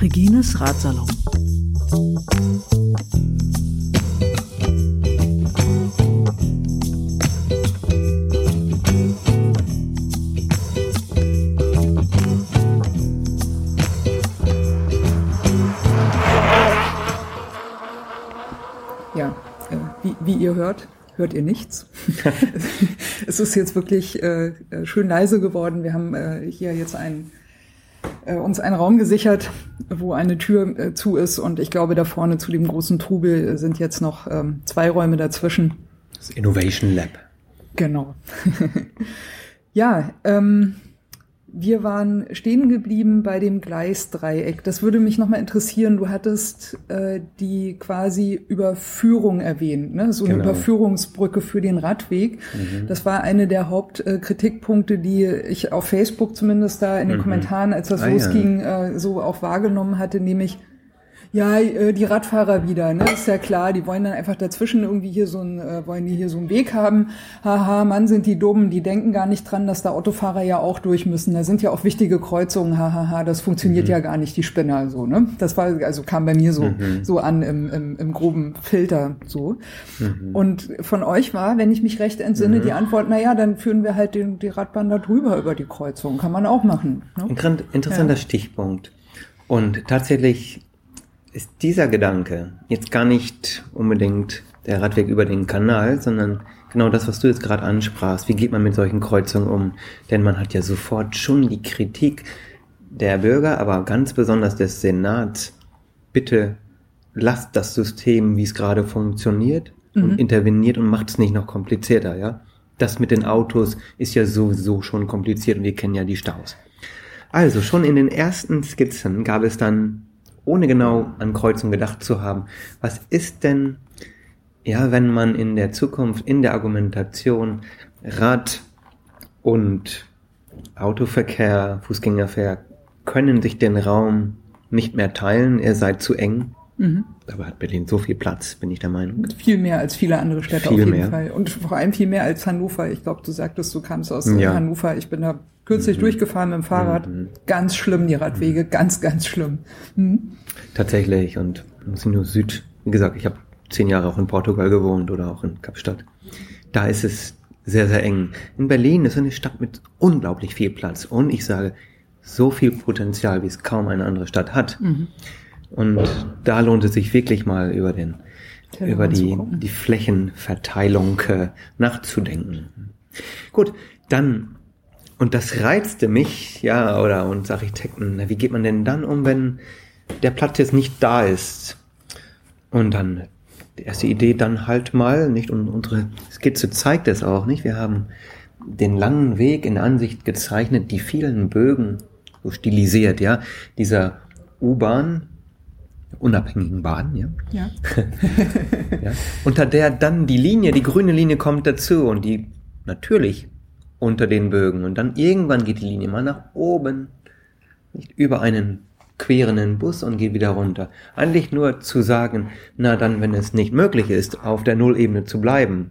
Regines Ratsalon. Ja, äh, wie, wie ihr hört, hört ihr nichts. es ist jetzt wirklich äh, äh, schön leise geworden. Wir haben äh, hier jetzt ein, äh, uns einen Raum gesichert, wo eine Tür äh, zu ist. Und ich glaube, da vorne zu dem großen Trubel sind jetzt noch ähm, zwei Räume dazwischen. Das Innovation Lab. Genau. ja, ähm, wir waren stehen geblieben bei dem Gleisdreieck. Das würde mich nochmal interessieren. Du hattest äh, die quasi Überführung erwähnt, ne? so eine Genau. Überführungsbrücke für den Radweg. Das war eine der Hauptkritikpunkte, die ich auf Facebook zumindest da in den Kommentaren, als das Ah, ja. losging, äh, so auch wahrgenommen hatte, nämlich ja, äh, die Radfahrer wieder, ne, ist ja klar, die wollen dann einfach dazwischen irgendwie hier so ein, äh, wollen die hier so einen Weg haben. Haha, Mann, sind die dumm, die denken gar nicht dran, dass da Autofahrer ja auch durch müssen. Da sind ja auch wichtige Kreuzungen, hahaha, das funktioniert ja gar nicht, die Spinner, so, ne. Das war, also kam bei mir so, so an im, im, im groben Filter, so. Und von euch war, wenn ich mich recht entsinne, die Antwort, na ja, dann führen wir halt den, die Radbahn da drüber über die Kreuzung. Kann man auch machen, ne? Interessanter Stichpunkt. Und tatsächlich ist dieser Gedanke jetzt gar nicht unbedingt der Radweg über den Kanal, sondern genau das, was du jetzt gerade ansprachst. Wie geht man mit solchen Kreuzungen um? Denn man hat ja sofort schon die Kritik der Bürger, aber ganz besonders des Senats. Bitte lasst das System, wie es gerade funktioniert, und interveniert und macht es nicht noch komplizierter, ja? Das mit den Autos ist ja sowieso schon kompliziert und wir kennen ja die Staus. Also schon in den ersten Skizzen gab es dann, ohne genau an Kreuzung gedacht zu haben, was ist denn, ja, wenn man in der Zukunft, in der Argumentation Rad und Autoverkehr, Fußgängerverkehr können sich den Raum nicht mehr teilen, er sei zu eng. Dabei hat Berlin so viel Platz, bin ich der Meinung. Viel mehr als viele andere Städte Viel auf jeden mehr. Fall. Und vor allem viel mehr als Hannover. Ich glaube, du sagtest, du kamst aus Ja. Mhm. Hannover. Ich bin da kürzlich durchgefahren mit dem Fahrrad. Ganz schlimm, die Radwege. Ganz, ganz schlimm. Hm? Tatsächlich und muss nur Süd, wie gesagt, ich habe zehn Jahre auch in Portugal gewohnt oder auch in Kapstadt. Da ist es sehr, sehr eng. In Berlin ist eine Stadt mit unglaublich viel Platz und ich sage, so viel Potenzial, wie es kaum eine andere Stadt hat. Und da lohnt es sich wirklich mal über den, Tellerrand über die, die Flächenverteilung äh, nachzudenken. Gut, dann, und das reizte mich, ja, oder uns Architekten, na, wie geht man denn dann um, wenn der Platz jetzt nicht da ist? Und dann, die erste Idee dann halt mal, nicht? Und unsere Skizze zeigt es auch, nicht? Wir haben den langen Weg in Ansicht gezeichnet, die vielen Bögen so stilisiert, ja, dieser U-Bahn, unabhängigen Bahn, ja, Ja. ja, unter der dann die Linie, die grüne Linie kommt dazu und die natürlich unter den Bögen und dann irgendwann geht die Linie mal nach oben, nicht über einen querenden Bus und geht wieder runter. Eigentlich nur zu sagen, na dann, wenn es nicht möglich ist, auf der Nullebene zu bleiben,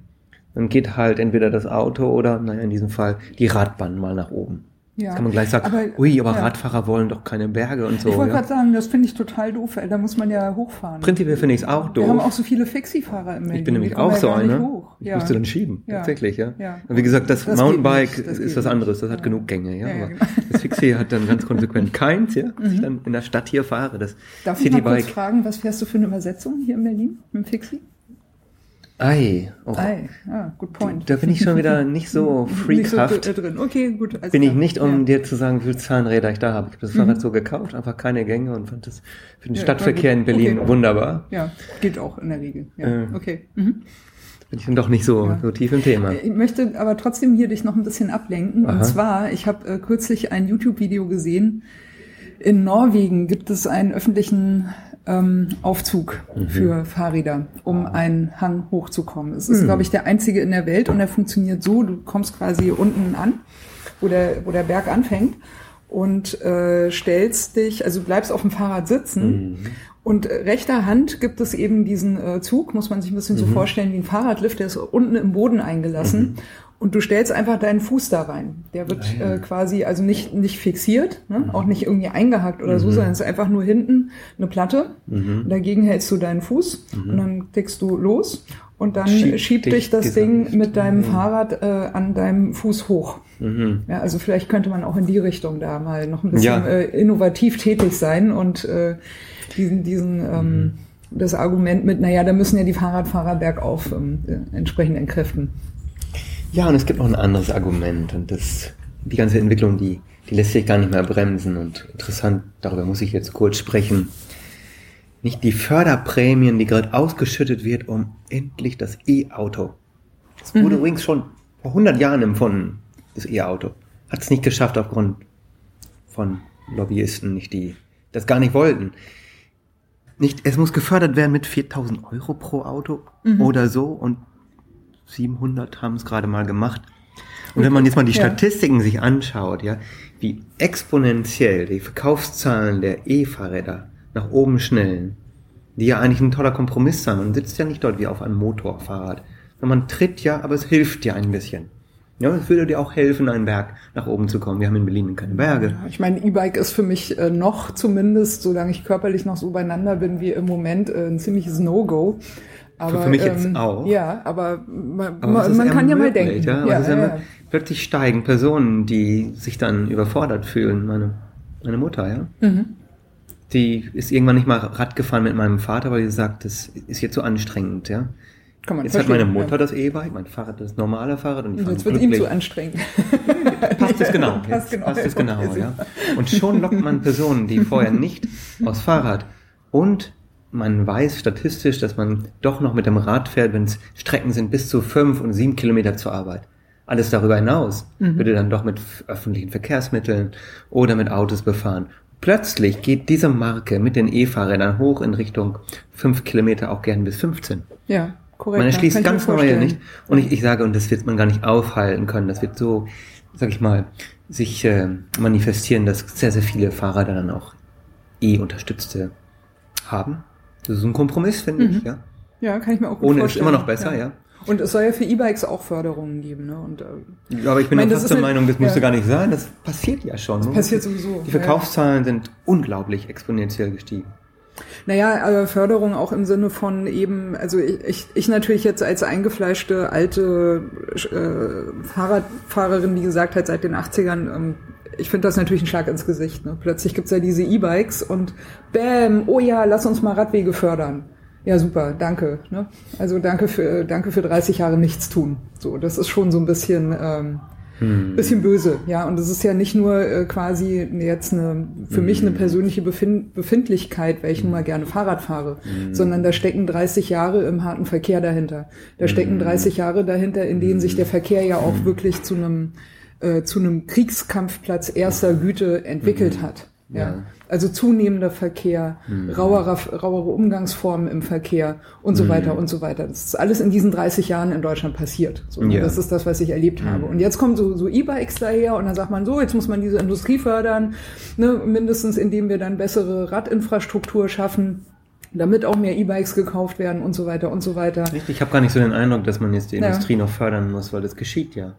dann geht halt entweder das Auto oder, naja, in diesem Fall die Radbahn mal nach oben. Ja. Jetzt kann man gleich sagen, Aber- ui, aber ja. Radfahrer wollen doch keine Berge und so. ich wollte ja. gerade sagen, das finde ich total doof. ey. Da muss man ja hochfahren. Prinzipiell finde ich es auch Wir haben doof. auch so viele Fixie-Fahrer im Berlin. Ich bin nämlich auch so einer. Ich musste dann schieben, tatsächlich, ja. Ja. Wie gesagt, das, Das Mountainbike das ist was anderes, das hat genug Gänge, ja. Aber genau. Das Fixie hat dann ganz konsequent keins, ja, dass ich dann in der Stadt hier fahre. Das Mhm. Darf ich mal kurz Citybike. fragen, was fährst du für eine Übersetzung hier in Berlin mit dem Fixie? Ei, oh, Ei, ja, good point. da bin ich schon wieder nicht so Nicht so freakhaft. dr- drin. Okay, gut. bin ich nicht, um Ja. Mhm. dir zu sagen, wie viele Zahnräder ich da habe. Ich habe das Fahrrad so gekauft, einfach keine Gänge und fand das für den Ja, Stadtverkehr in. Berlin Okay. wunderbar. Ja, geht auch in der Regel. Ja, Äh. okay. Mhm. Bin ich dann doch nicht so, Ja. so tief im Thema. Ich möchte aber trotzdem hier dich noch ein bisschen ablenken. Aha. Und zwar, ich habe äh, kürzlich ein YouTube-Video gesehen. In Norwegen gibt es einen öffentlichen ähm, Aufzug Mhm. für Fahrräder, um Ah. einen Hang hochzukommen. Es ist, glaube ich, der einzige in der Welt und er funktioniert so, du kommst quasi unten an, wo der, wo der Berg anfängt. und äh, stellst dich, also bleibst auf dem Fahrrad sitzen. Mhm. Und rechter Hand gibt es eben diesen äh, Zug, muss man sich ein bisschen mhm. so vorstellen wie ein Fahrradlift, der ist unten im Boden eingelassen. Und du stellst einfach deinen Fuß da rein. Der wird ah, ja. äh, quasi also nicht, nicht fixiert, ne? Mhm. auch nicht irgendwie eingehackt oder mhm. so, sondern es ist einfach nur hinten eine Platte. Mhm. dagegen hältst du deinen Fuß mhm. und dann tickst du los und dann schiebt, schiebt dich das Ding mit deinem mhm. Fahrrad äh, an deinem Fuß hoch. Mhm. Ja, also vielleicht könnte man auch in die Richtung da mal noch ein bisschen ja. äh, innovativ tätig sein und äh, diesen, diesen ähm, das Argument mit, naja, da müssen ja die Fahrradfahrer bergauf ähm, äh, entsprechend entkräften. Ja, und es gibt noch ein anderes Argument und das, die ganze Entwicklung, die, die lässt sich gar nicht mehr bremsen und interessant, darüber muss ich jetzt kurz sprechen. Nicht die Förderprämien, die gerade ausgeschüttet wird, um endlich das E-Auto. Das wurde mhm. übrigens schon vor 100 Jahren empfunden, das E-Auto. Hat es nicht geschafft aufgrund von Lobbyisten, nicht die das gar nicht wollten. Nicht, es muss gefördert werden mit 4000 Euro pro Auto mhm. oder so und 700 haben es gerade mal gemacht. Und wenn man jetzt mal die Statistiken ja. sich anschaut, ja, wie exponentiell die Verkaufszahlen der E-Fahrräder nach oben schnellen, die ja eigentlich ein toller Kompromiss sind. Man sitzt ja nicht dort wie auf einem Motorfahrrad. Man tritt ja, aber es hilft ja ein bisschen. Ja, es würde dir auch helfen, einen Berg nach oben zu kommen. Wir haben in Berlin keine Berge. Ich meine, E-Bike ist für mich äh, noch zumindest, solange ich körperlich noch so beieinander bin wie im Moment, äh, ein ziemliches No-Go. Aber, für mich jetzt ähm, auch. Ja, aber man, aber man kann ja mal denken. Ja? Ja, ja, ja, Plötzlich steigen Personen, die sich dann überfordert fühlen. Meine, meine Mutter, ja. Mhm. Die ist irgendwann nicht mal Rad gefahren mit meinem Vater, weil sie sagt, das ist jetzt so anstrengend, ja. Kann man Jetzt hat meine Mutter das E-Bike, mein Fahrrad das normale Fahrrad und ich Jetzt wird ihm zu anstrengend. passt es genau. Passt genau, passt es genau ja. Und schon lockt man Personen, die vorher nicht aus Fahrrad und man weiß statistisch, dass man doch noch mit dem Rad fährt, wenn es Strecken sind bis zu fünf und sieben Kilometer zur Arbeit. Alles darüber hinaus mhm. würde dann doch mit öffentlichen Verkehrsmitteln oder mit Autos befahren. Plötzlich geht diese Marke mit den E-Fahrrädern hoch in Richtung fünf Kilometer, auch gern bis 15. Ja, korrekt. Man erschließt ganz neue nicht. Und ich, ich sage, und das wird man gar nicht aufhalten können. Das wird so, sag ich mal, sich äh, manifestieren, dass sehr, sehr viele Fahrräder dann auch E-unterstützte haben. Das ist ein Kompromiss, finde mhm. ich, ja. Ja, kann ich mir auch gut Ohne vorstellen. ist immer noch besser, ja. ja. Und es soll ja für E-Bikes auch Förderungen geben, ne? Und, äh, ja, aber ich bin meine, fast der Meinung, das ja. müsste gar nicht sein. Das passiert ja schon. Das ne? passiert sowieso. Die Verkaufszahlen ja. sind unglaublich exponentiell gestiegen. Naja, aber Förderung auch im Sinne von eben, also ich, ich natürlich jetzt als eingefleischte alte äh, Fahrradfahrerin, die gesagt hat, seit den 80ern, ähm, ich finde das natürlich ein Schlag ins Gesicht. Ne? Plötzlich gibt's ja diese E-Bikes und bäm, oh ja, lass uns mal Radwege fördern. Ja, super, danke. Ne? Also danke für, danke für 30 Jahre nichts tun. So, das ist schon so ein bisschen, ähm, hm. bisschen böse, ja. Und es ist ja nicht nur äh, quasi jetzt eine, für hm. mich eine hm. persönliche Befind Befindlichkeit, weil ich nun mal gerne Fahrrad fahre, hm. sondern da stecken 30 Jahre im harten Verkehr dahinter. Da stecken 30 hm. Jahre dahinter, in denen sich der Verkehr ja auch wirklich zu einem äh, zu einem Kriegskampfplatz erster Güte entwickelt mhm. hat. Ja. ja. Also zunehmender Verkehr, mhm. rauere, rauere Umgangsformen im Verkehr und so mhm. weiter und so weiter. Das ist alles in diesen 30 Jahren in Deutschland passiert. So, ja. Das ist das, was ich erlebt mhm. habe. Und jetzt kommen so, so E-Bikes daher und dann sagt man so, jetzt muss man diese Industrie fördern, ne, mindestens indem wir dann bessere Radinfrastruktur schaffen damit auch mehr E-Bikes gekauft werden und so weiter und so weiter. Richtig, ich habe gar nicht so den Eindruck, dass man jetzt die Industrie ja. noch fördern muss, weil das geschieht ja.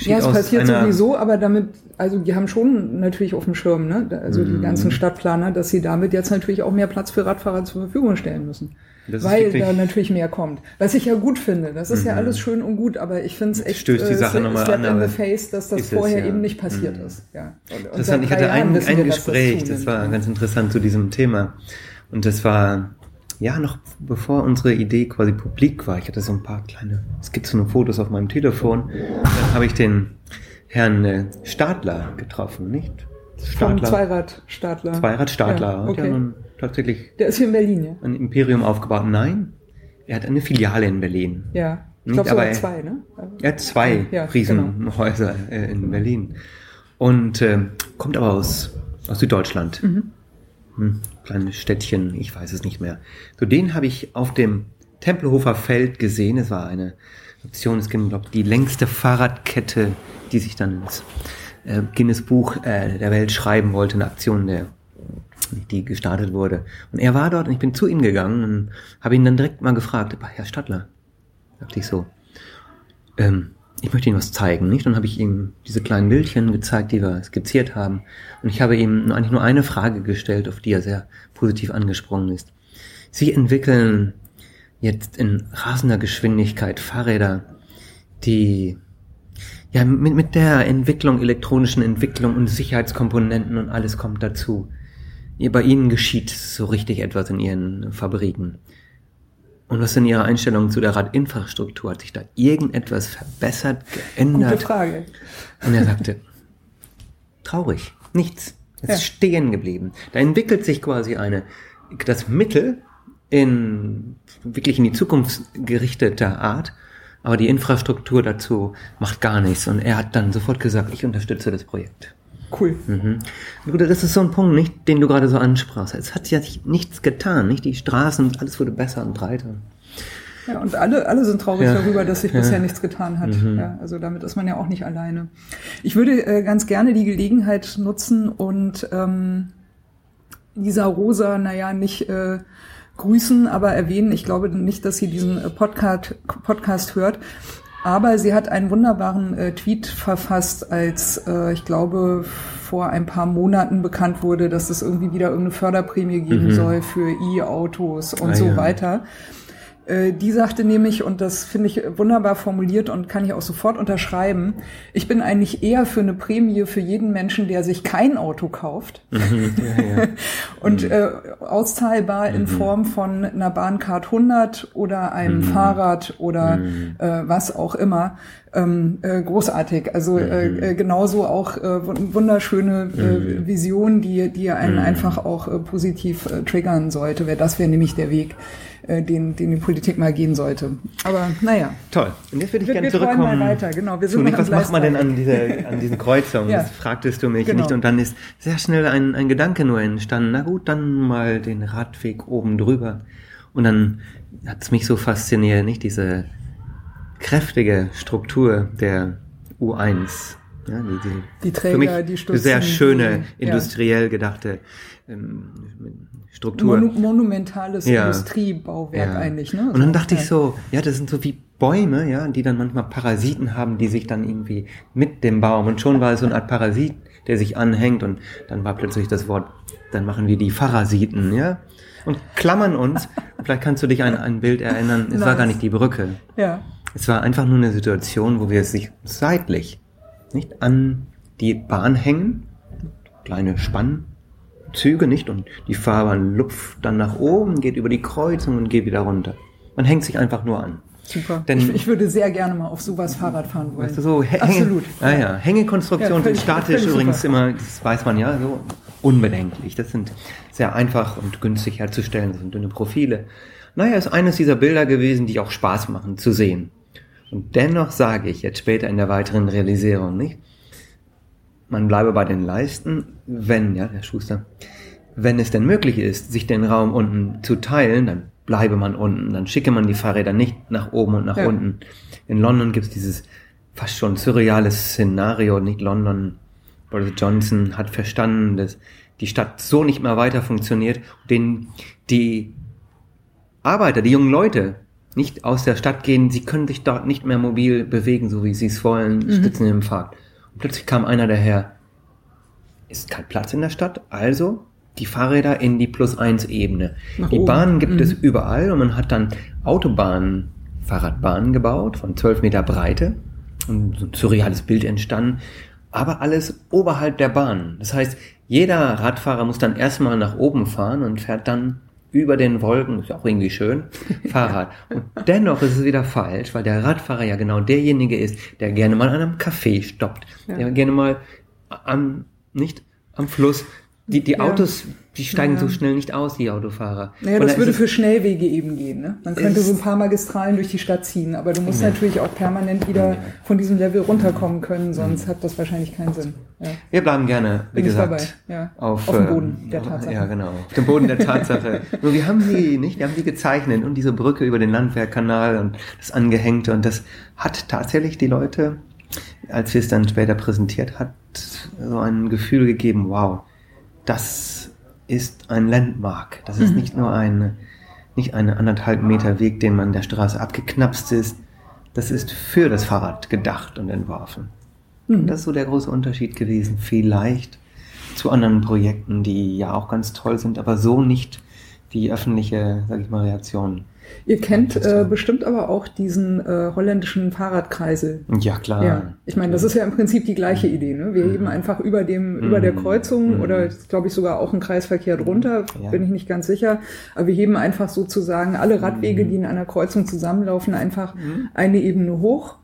Ja, es passiert sowieso, aber damit, also die haben schon natürlich auf dem Schirm, ne? also die mhm. ganzen Stadtplaner, dass sie damit jetzt natürlich auch mehr Platz für Radfahrer zur Verfügung stellen müssen. Das weil da natürlich mehr kommt. Was ich ja gut finde. Das ist mhm. ja alles schön und gut, aber ich finde es echt stößt die Sache äh, nochmal an. in the face, dass das vorher es, ja. eben nicht passiert mhm. ist. Ja. Und, und ich hatte ein, ein Gespräch, das, das war ganz interessant zu diesem Thema. Und das war ja, noch bevor unsere Idee quasi publik war, ich hatte so ein paar kleine Skizzen und Fotos auf meinem Telefon, dann habe ich den Herrn äh, Stadler getroffen, nicht? Stadler. Vom Zweiradstadler. Zweiradstadler. Ja, okay. Der, tatsächlich der ist hier in Berlin, ja? Ein Imperium aufgebaut. Nein, er hat eine Filiale in Berlin. Ja, ich glaube sogar zwei, ne? Er hat zwei ja, Riesenhäuser genau. in Berlin. Und äh, kommt aber aus, aus Süddeutschland. Mhm hm, kleines Städtchen, ich weiß es nicht mehr. So den habe ich auf dem Tempelhofer Feld gesehen. Es war eine Option, es gibt, glaube die längste Fahrradkette, die sich dann ins äh, Guinness Buch äh, der Welt schreiben wollte, eine Aktion, der, die gestartet wurde. Und er war dort und ich bin zu ihm gegangen und habe ihn dann direkt mal gefragt, Herr Stadler, sagte ich so, ähm, ich möchte Ihnen was zeigen, nicht? Dann habe ich ihm diese kleinen Bildchen gezeigt, die wir skizziert haben. Und ich habe ihm eigentlich nur eine Frage gestellt, auf die er sehr positiv angesprungen ist. Sie entwickeln jetzt in rasender Geschwindigkeit Fahrräder, die ja mit, mit der Entwicklung, elektronischen Entwicklung und Sicherheitskomponenten und alles kommt dazu. Bei Ihnen geschieht so richtig etwas in Ihren Fabriken. Und was denn Ihre Einstellung zu der Radinfrastruktur? Hat sich da irgendetwas verbessert, geändert? Gute Frage. Und er sagte, traurig, nichts. Es ist stehen geblieben. Da entwickelt sich quasi eine, das Mittel in, wirklich in die Zukunft gerichteter Art, aber die Infrastruktur dazu macht gar nichts. Und er hat dann sofort gesagt, ich unterstütze das Projekt. Cool. Mhm. Gut, das ist so ein Punkt, nicht, den du gerade so ansprachst. Es hat ja nichts getan, nicht? Die Straßen, alles wurde besser und breiter. Ja, und alle, alle sind traurig Ja. darüber, dass sich Ja. bisher nichts getan hat. Mhm. Ja, also damit ist man ja auch nicht alleine. Ich würde äh, ganz gerne die Gelegenheit nutzen und ähm, Lisa Rosa, naja, nicht äh, grüßen, aber erwähnen. Ich glaube nicht, dass sie diesen äh, Podcast, Podcast hört. Aber sie hat einen wunderbaren äh, Tweet verfasst, als äh, ich glaube vor ein paar Monaten bekannt wurde, dass es irgendwie wieder irgendeine Förderprämie geben soll für E-Autos und Ah, so ja. weiter. Äh, Die sagte nämlich, und das finde ich wunderbar formuliert und kann ich auch sofort unterschreiben, ich bin eigentlich eher für eine Prämie für jeden Menschen, der sich kein Auto kauft. Mhm. Ja, ja. Und äh, auszahlbar in Form von einer Bahncard 100 oder einem Fahrrad oder äh, was auch immer. Ähm, äh, großartig. Also äh, äh, genauso auch äh, wun- wunderschöne äh, Vision, die, die einen einfach auch äh, positiv äh, triggern sollte. Wer das wäre nämlich der Weg, äh, den, den die Politik mal gehen sollte. Aber naja. Toll. Und jetzt würde ich Wir- gerne wir zurückkommen. mal weiter, genau. Wir sind zu, was macht man denn an, dieser, an diesen Kreuzungen? Ja. Das fragtest du mich Genau. nicht. Und dann ist sehr schnell ein, ein Gedanke nur entstanden. Na gut, dann mal den Radweg oben drüber. Und dann hat es mich so fasziniert, nicht diese kräftige Struktur der U1. Ja, die, die, Die Träger, für mich die Stützen, sehr schöne, die- ja. industriell gedachte ähm, Struktur. Monu monumentales Ja. Industriebauwerk Ja. eigentlich. Ne? Und dann dachte ja. ich so, ja, das sind so wie Bäume, ja, die dann manchmal Parasiten haben, die sich dann irgendwie mit dem Baum und schon war es so eine Art Parasit, der sich anhängt und dann war plötzlich das Wort, dann machen wir die Parasiten, ja, und klammern uns. Vielleicht kannst du dich an ein Bild erinnern, es war Nice. gar nicht die Brücke. Ja. Es war einfach nur eine Situation, wo wir es sich seitlich nicht an die Bahn hängen, kleine Spannzüge nicht und die Fahrbahn lupft dann nach oben, geht über die Kreuzung und geht wieder runter. Man hängt sich einfach nur an. Super. Denn- ich, ich würde sehr gerne mal auf sowas Fahrrad fahren wollen. Weißt du, so Hä- Absolut. Hänge, ah, ja. Hängekonstruktionen Ja, völlig- sind statisch übrigens super. immer, das weiß man ja, so unbedenklich. Das sind sehr einfach und günstig herzustellen, das sind dünne Profile. Naja, ist eines dieser Bilder gewesen, die auch Spaß machen zu sehen. Und dennoch sage ich jetzt später in der weiteren Realisierung, nicht? Man bleibe bei den Leisten, wenn, ja, Herr Schuster, wenn es denn möglich ist, sich den Raum unten zu teilen, dann bleibe man unten, dann schicke man die Fahrräder nicht nach oben und nach Ja. unten. In London gibt es dieses fast schon surreales Szenario, nicht London. Boris Johnson hat verstanden, dass die Stadt so nicht mehr weiter funktioniert, den die Arbeiter, die jungen Leute nicht aus der Stadt gehen, sie können sich dort nicht mehr mobil bewegen, so wie sie es wollen, Mhm. sitzen im Park. Und plötzlich kam einer daher, ist kein Platz in der Stadt, also die Fahrräder in die Plus-1-Ebene. Nach Die oben. Bahnen gibt Mhm. es überall und man hat dann Autobahnen, Fahrradbahnen gebaut von 12 Meter Breite und so ein surreales Bild entstanden, aber alles oberhalb der Bahn. Das heißt, jeder Radfahrer muss dann erstmal nach oben fahren und fährt dann über den Wolken, ist ja auch irgendwie schön, Fahrrad. Und dennoch ist es wieder falsch, weil der Radfahrer ja genau derjenige ist, der gerne mal an einem Café stoppt, der gerne mal am, nicht am Fluss. Die, die Ja. Autos, die steigen Ja. so schnell nicht aus, die Autofahrer. Naja, das da würde für Schnellwege eben gehen. Ne? Man könnte so ein paar Magistralen durch die Stadt ziehen, aber du musst natürlich auch permanent wieder von diesem Level runterkommen können, sonst hat das wahrscheinlich keinen Sinn. Ja. Wir bleiben gerne, wie Bin gesagt, dabei, ja. auf, Auf dem äh, Boden der Tatsache. Ja, genau, auf dem Boden der Tatsache. Nur wir haben die, nicht, wir haben die gezeichnet und diese Brücke über den Landwehrkanal und das Angehängte und das hat tatsächlich die Leute als wir es dann später präsentiert, hat so ein Gefühl gegeben, wow, das ist ein Landmark. Das ist mhm. nicht nur ein, nicht eine anderthalb Meter Weg, den man der Straße abgeknapst ist. Das ist für das Fahrrad gedacht und entworfen. Mhm. Das ist so der große Unterschied gewesen. Vielleicht zu anderen Projekten, die ja auch ganz toll sind, aber so nicht die öffentliche, sag ich mal, Reaktion Ihr kennt äh, bestimmt aber auch diesen äh, holländischen Fahrradkreisel. Ja, klar. Ja. Ich meine, das ist ja im Prinzip die gleiche mhm. Idee. Ne? Wir mhm. heben einfach über dem, mhm. über der Kreuzung mhm. oder glaube ich sogar auch ein Kreisverkehr drunter, ja. bin ich nicht ganz sicher. Aber wir heben einfach sozusagen alle Radwege, mhm. die in einer Kreuzung zusammenlaufen, einfach mhm. eine Ebene hoch,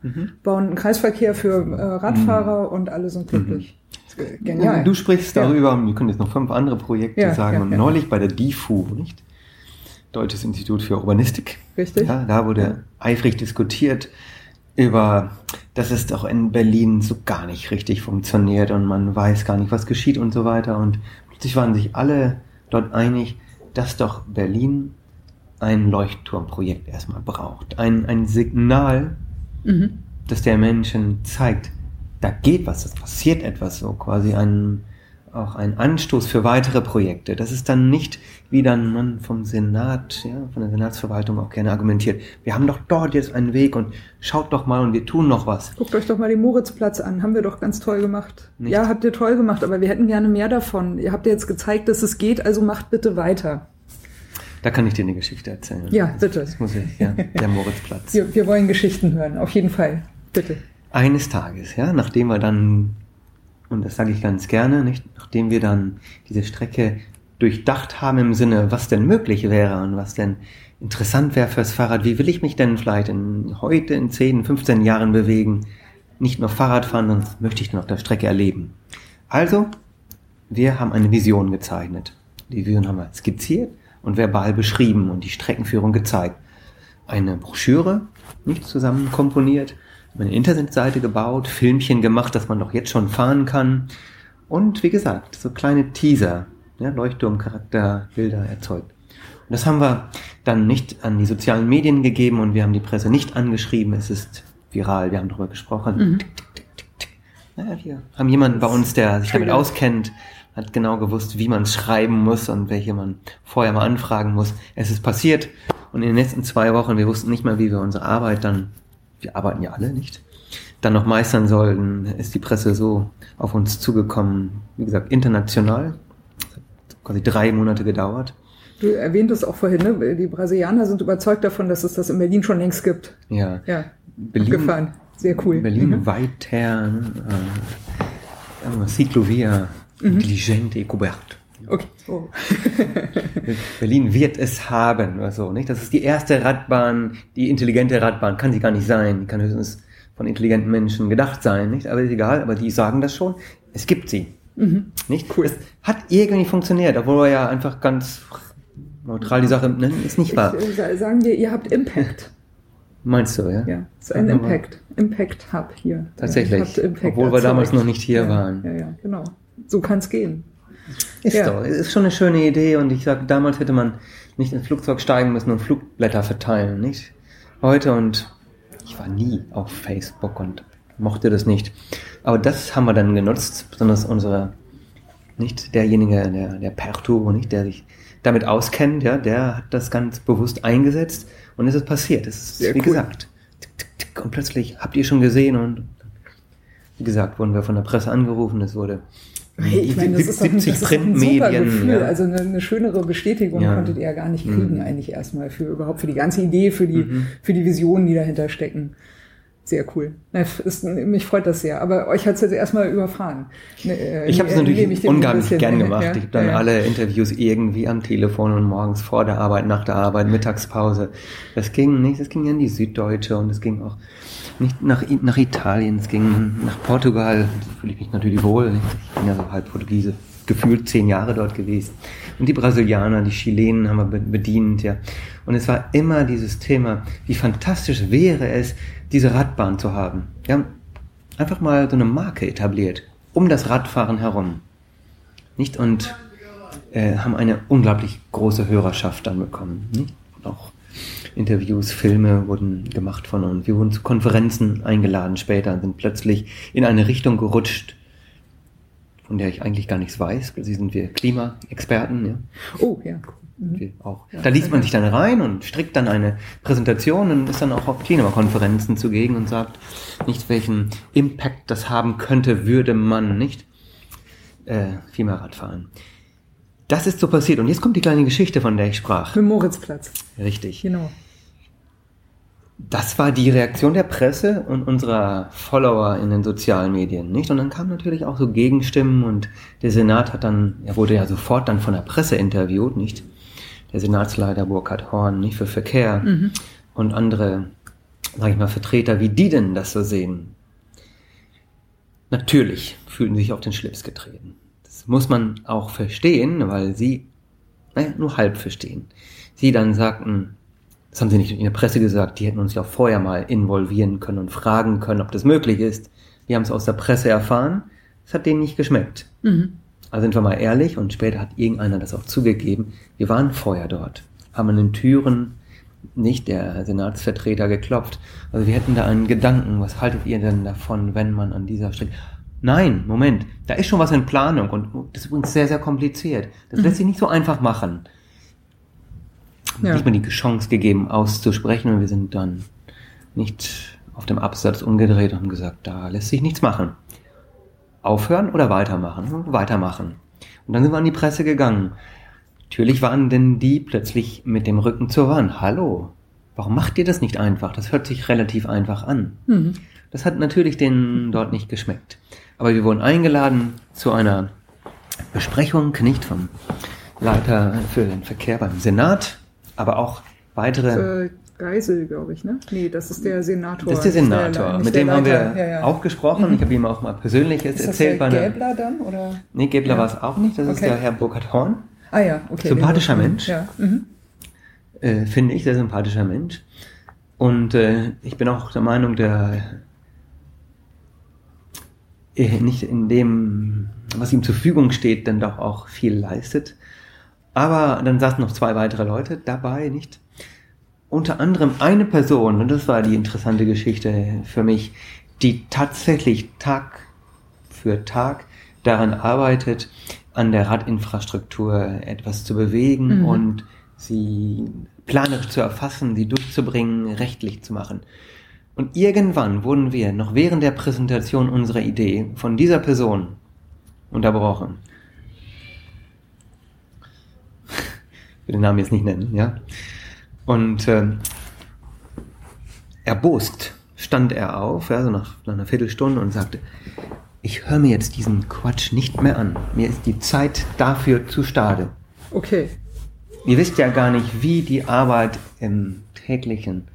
bauen einen Kreisverkehr für äh, Radfahrer und alle sind glücklich. Genial. Du sprichst darüber, ja. wir können jetzt noch fünf andere Projekte ja, sagen. und neulich bei der DIFU, nicht? Deutsches Institut für Urbanistik. Richtig. Ja, da wurde ja. eifrig diskutiert über, dass es doch in Berlin so gar nicht richtig funktioniert und man weiß gar nicht, was geschieht und so weiter. Und plötzlich waren sich alle dort einig, dass doch Berlin ein Leuchtturmprojekt erstmal braucht. Ein, ein Signal, mhm. das der Menschen zeigt, da geht was, es passiert etwas so, quasi ein, auch ein Anstoß für weitere Projekte. Das ist dann nicht, wie dann man vom Senat, ja, von der Senatsverwaltung auch gerne argumentiert. Wir haben doch dort jetzt einen Weg und schaut doch mal und wir tun noch was. Guckt euch doch mal den Moritzplatz an. Haben wir doch ganz toll gemacht. Nicht? Ja, habt ihr toll gemacht, aber wir hätten gerne mehr davon. Ihr habt ja jetzt gezeigt, dass es geht, also macht bitte weiter. Da kann ich dir eine Geschichte erzählen. Ja, bitte. Das muss ich, ja. Der Moritzplatz. Wir, wir wollen Geschichten hören, auf jeden Fall. Bitte. Eines Tages, ja, nachdem wir dann und das sage ich ganz gerne, nicht, nachdem wir dann diese Strecke durchdacht haben im Sinne, was denn möglich wäre und was denn interessant wäre fürs Fahrrad, wie will ich mich denn vielleicht in, heute in 10, 15 Jahren bewegen, nicht nur Fahrrad fahren, sondern möchte ich noch auf der Strecke erleben. Also, wir haben eine Vision gezeichnet. Die Vision haben wir skizziert und verbal beschrieben und die Streckenführung gezeigt. Eine Broschüre, nicht zusammen komponiert, eine Internetseite gebaut, Filmchen gemacht, dass man doch jetzt schon fahren kann. Und wie gesagt, so kleine Teaser, ja, Leuchtturmcharakter, Bilder erzeugt. Und das haben wir dann nicht an die sozialen Medien gegeben und wir haben die Presse nicht angeschrieben. Es ist viral, wir haben darüber gesprochen. Mhm. Ja, wir haben jemanden bei uns, der sich damit auskennt, hat genau gewusst, wie man es schreiben muss und welche man vorher mal anfragen muss. Es ist passiert und in den letzten zwei Wochen, wir wussten nicht mal, wie wir unsere Arbeit dann wir arbeiten ja alle nicht, dann noch meistern sollten, ist die Presse so auf uns zugekommen, wie gesagt, international. Das hat quasi drei Monate gedauert. Du erwähntest auch vorhin, ne? die Brasilianer sind überzeugt davon, dass es das in Berlin schon längst gibt. Ja. Ja. Berlin, Abgefahren. Sehr cool. Berlin mhm. weit her, ne? äh, Ciclovia, mhm. Diligente et couverte. Okay. Oh. Berlin wird es haben oder so, nicht? Das ist die erste Radbahn, die intelligente Radbahn. Kann sie gar nicht sein. Die kann höchstens von intelligenten Menschen gedacht sein, nicht? Aber ist egal, aber die sagen das schon. Es gibt sie. Mhm. Nicht? Cool. Es hat irgendwie funktioniert, obwohl wir ja einfach ganz neutral die Sache nennen, ist nicht wahr. Ich, äh, sagen wir, ihr habt Impact. Meinst du, ja? Ja, es ist ein Impact. Impact Hub hier. Tatsächlich. Obwohl wir damals noch nicht hier ja, waren. Ja, ja, genau. So kann es gehen. Ist ja. doch, ist schon eine schöne Idee und ich sage, damals hätte man nicht ins Flugzeug steigen müssen und Flugblätter verteilen, nicht? Heute und ich war nie auf Facebook und mochte das nicht. Aber das haben wir dann genutzt, besonders unsere, nicht derjenige, der, der Perto, nicht, der sich damit auskennt, ja, der hat das ganz bewusst eingesetzt und es ist passiert. Es ist, Sehr wie cool. gesagt, tick, tick, tick, und plötzlich habt ihr schon gesehen und wie gesagt, wurden wir von der Presse angerufen, es wurde ich meine, das ist doch, ein, das ist ein super Gefühl. Ja. Also eine, eine, schönere Bestätigung ja. konntet ihr ja gar nicht kriegen, mhm. eigentlich erstmal für überhaupt für die ganze Idee, für die, mhm. für die Visionen, die dahinter stecken. Sehr cool. Ist, mich freut das sehr. Aber euch hat es jetzt erstmal überfahren. Ne, äh, ich habe es natürlich unglaublich gern gemacht. Ja, ich habe dann ja, alle Interviews irgendwie am Telefon und morgens vor der Arbeit, nach der Arbeit, Mittagspause. Das ging nicht, das ging in die Süddeutsche und es ging auch nicht nach, nach Italien, es ging nach Portugal, da fühle ich mich natürlich wohl, ich bin ja so halb Portugiese, gefühlt zehn Jahre dort gewesen. Und die Brasilianer, die Chilenen haben wir bedient, ja. Und es war immer dieses Thema, wie fantastisch wäre es, diese Radbahn zu haben. Wir haben einfach mal so eine Marke etabliert, um das Radfahren herum. Nicht? Und äh, haben eine unglaublich große Hörerschaft dann bekommen. Nicht? Auch Interviews, Filme wurden gemacht von uns. Wir wurden zu Konferenzen eingeladen später und sind plötzlich in eine Richtung gerutscht, von der ich eigentlich gar nichts weiß. Plötzlich sind wir Klimaexperten. Ja. Oh, ja. Wir auch. Da liest man sich dann rein und strickt dann eine Präsentation und ist dann auch auf Klimakonferenzen zugegen und sagt nicht, welchen Impact das haben könnte, würde man nicht äh, viel mehr Radfahren. Das ist so passiert. Und jetzt kommt die kleine Geschichte, von der ich sprach. Mit Moritzplatz. Richtig. Genau. Das war die Reaktion der Presse und unserer Follower in den sozialen Medien, nicht? Und dann kamen natürlich auch so Gegenstimmen und der Senat hat dann, er wurde ja sofort dann von der Presse interviewt, nicht? Der Senatsleiter Burkhard Horn, nicht für Verkehr Mhm. und andere, sag ich mal, Vertreter, wie die denn das so sehen. Natürlich fühlten sie sich auf den Schlips getreten. Das muss man auch verstehen, weil sie naja, nur halb verstehen. Sie dann sagten, das haben sie nicht in der Presse gesagt, die hätten uns ja auch vorher mal involvieren können und fragen können, ob das möglich ist. Wir haben es aus der Presse erfahren, es hat denen nicht geschmeckt. Mhm. Also sind wir mal ehrlich und später hat irgendeiner das auch zugegeben. Wir waren vorher dort, haben an den Türen nicht der Senatsvertreter geklopft. Also wir hätten da einen Gedanken, was haltet ihr denn davon, wenn man an dieser Stelle... Nein, Moment, da ist schon was in Planung und das ist übrigens sehr, sehr kompliziert. Das lässt sich nicht so einfach machen. Ja. Nicht mal die Chance gegeben auszusprechen und wir sind dann nicht auf dem Absatz umgedreht und haben gesagt, da lässt sich nichts machen. Aufhören oder weitermachen? Weitermachen. Und dann sind wir an die Presse gegangen. Natürlich waren denn die plötzlich mit dem Rücken zur Wand. Hallo, warum macht ihr das nicht einfach? Das hört sich relativ einfach an. Mhm. Das hat natürlich denen dort nicht geschmeckt. Aber wir wurden eingeladen zu einer Besprechung, nicht vom Leiter für den Verkehr beim Senat, aber auch weitere. Geisel, glaube ich, ne? Nee, das ist der Senator. Das ist der Senator. nicht Mit der dem haben wir ja, ja. auch gesprochen. Ich habe ihm auch mal Persönliches Ist das erzählt. der bei einer- Gäbler dann? Oder? Nee, Gebler Ja. war es auch nicht. Das ist Okay. der Herr Burkhard Horn. Ah ja, okay. Sympathischer Mensch. Ja. Mhm. äh, finde ich, sehr sympathischer Mensch. Und äh, ich bin auch der Meinung, der äh, nicht in dem, was ihm zur Verfügung steht, dann doch auch viel leistet. Aber dann saßen noch zwei weitere Leute dabei, nicht? Unter anderem eine Person, und das war die interessante Geschichte für mich, die tatsächlich Tag für Tag daran arbeitet, an der Radinfrastruktur etwas zu bewegen Mhm. und sie planerisch zu erfassen, sie durchzubringen, rechtlich zu machen. Und irgendwann wurden wir, noch während der Präsentation unserer Idee, von dieser Person unterbrochen. Ich will den Namen jetzt nicht nennen, ja. Und ähm, erbost stand er auf, ja, so nach, nach einer Viertelstunde und sagte, ich höre mir jetzt diesen Quatsch nicht mehr an. Mir ist die Zeit dafür zu stade. Okay. Ihr wisst ja gar nicht, wie die Arbeit im täglichen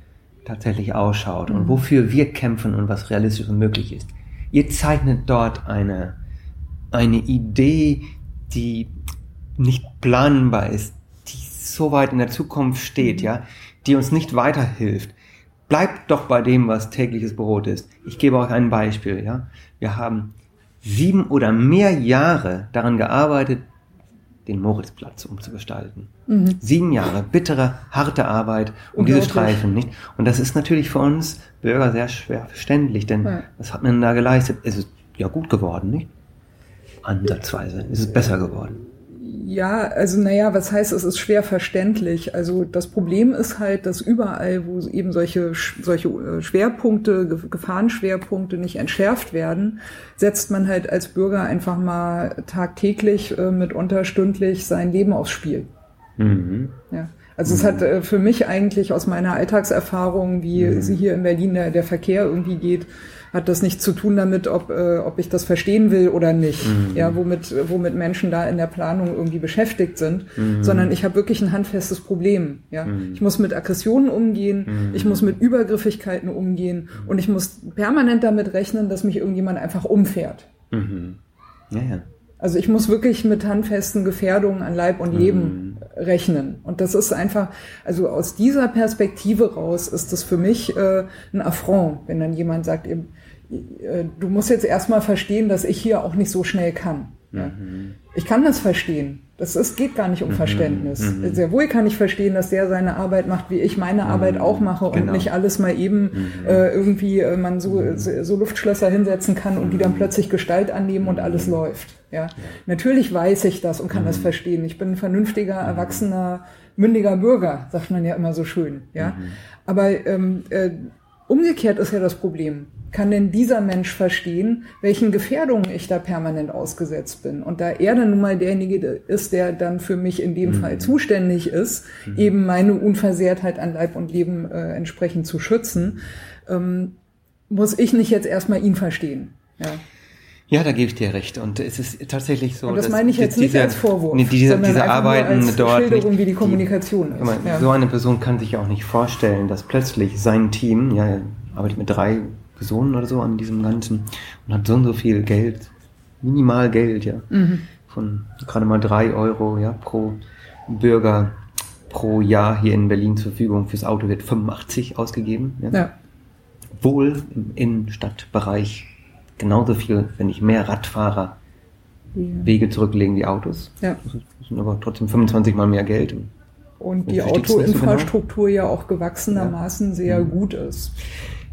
tatsächlich ausschaut und wofür wir kämpfen und was realistisch und möglich ist. Ihr zeichnet dort eine, eine Idee, die nicht planbar ist, so weit in der Zukunft steht, ja, die uns nicht weiterhilft. Bleibt doch bei dem, was tägliches Brot ist. Ich gebe euch ein Beispiel, ja. Wir haben sieben oder mehr Jahre daran gearbeitet, den Moritzplatz umzugestalten. Sieben Jahre bittere, harte Arbeit um diese. Streifen, nicht? Und das ist natürlich für uns Bürger sehr schwer verständlich, denn Ja. was hat man da geleistet? Es ist ja gut geworden, nicht? Ansatzweise ist es besser geworden. Ja, also naja, was heißt, es ist schwer verständlich. Also das Problem ist halt, dass überall, wo eben solche, solche äh, Schwerpunkte, Ge- Gefahrenschwerpunkte nicht entschärft werden, setzt man halt als Bürger einfach mal tagtäglich, äh, mitunter stündlich sein Leben aufs Spiel. Mhm. Ja. Also es hat äh, für mich eigentlich aus meiner Alltagserfahrung, wie sie hier in Berlin der, der Verkehr irgendwie geht, hat das nichts zu tun damit, ob, äh, ob ich das verstehen will oder nicht. Ja, womit, womit Menschen da in der Planung irgendwie beschäftigt sind, sondern ich habe wirklich ein handfestes Problem. Ja, ich muss mit Aggressionen umgehen, ich muss mit Übergriffigkeiten umgehen und ich muss permanent damit rechnen, dass mich irgendjemand einfach umfährt. Mhm. Ja, ja. Also ich muss wirklich mit handfesten Gefährdungen an Leib und Leben rechnen. Und das ist einfach, also aus dieser Perspektive raus ist das für mich äh, ein Affront, wenn dann jemand sagt, ihr, äh, du musst jetzt erstmal verstehen, dass ich hier auch nicht so schnell kann. Ja. Ich kann das verstehen. Das ist, geht gar nicht um Mhm. Verständnis. Mhm. Sehr wohl kann ich verstehen, dass der seine Arbeit macht, wie ich meine Arbeit auch mache und Genau. nicht alles mal eben äh, irgendwie äh, man so, so Luftschlösser hinsetzen kann und die dann plötzlich Gestalt annehmen und alles läuft. Ja. Natürlich weiß ich das und kann das verstehen. Ich bin ein vernünftiger, erwachsener, mündiger Bürger, sagt man ja immer so schön. Ja. Aber ähm, äh, umgekehrt ist ja das Problem. Kann denn dieser Mensch verstehen, welchen Gefährdungen ich da permanent ausgesetzt bin? Und da er dann nun mal derjenige ist, der dann für mich in dem Fall zuständig ist, eben meine Unversehrtheit an Leib und Leben äh, entsprechend zu schützen, ähm, muss ich nicht jetzt erstmal ihn verstehen. Ja. Ja, da gebe ich dir recht. Und es ist tatsächlich so. Und das meine ich jetzt nicht diese- als Vorwurf, nee, diese, diese Arbeiten dort Schilderung, nicht, wie die Kommunikation Ich ist. meine, Ja. So eine Person kann sich ja auch nicht vorstellen, dass plötzlich sein Team, ja, arbeitet mit drei Personen oder so an diesem Ganzen und hat so und so viel Geld, minimal Geld, ja, Mhm. von gerade mal drei Euro, ja, pro Bürger pro Jahr hier in Berlin zur Verfügung. Fürs Auto wird 85 ausgegeben. Ja. Ja. Wohl im Innenstadtbereich genauso viel, wenn nicht mehr Radfahrer Wege zurücklegen wie Autos. Ja. Das sind aber trotzdem 25 mal mehr Geld. Und die nicht so genau. Autoinfrastruktur ja auch gewachsenermaßen sehr Mhm. gut ist.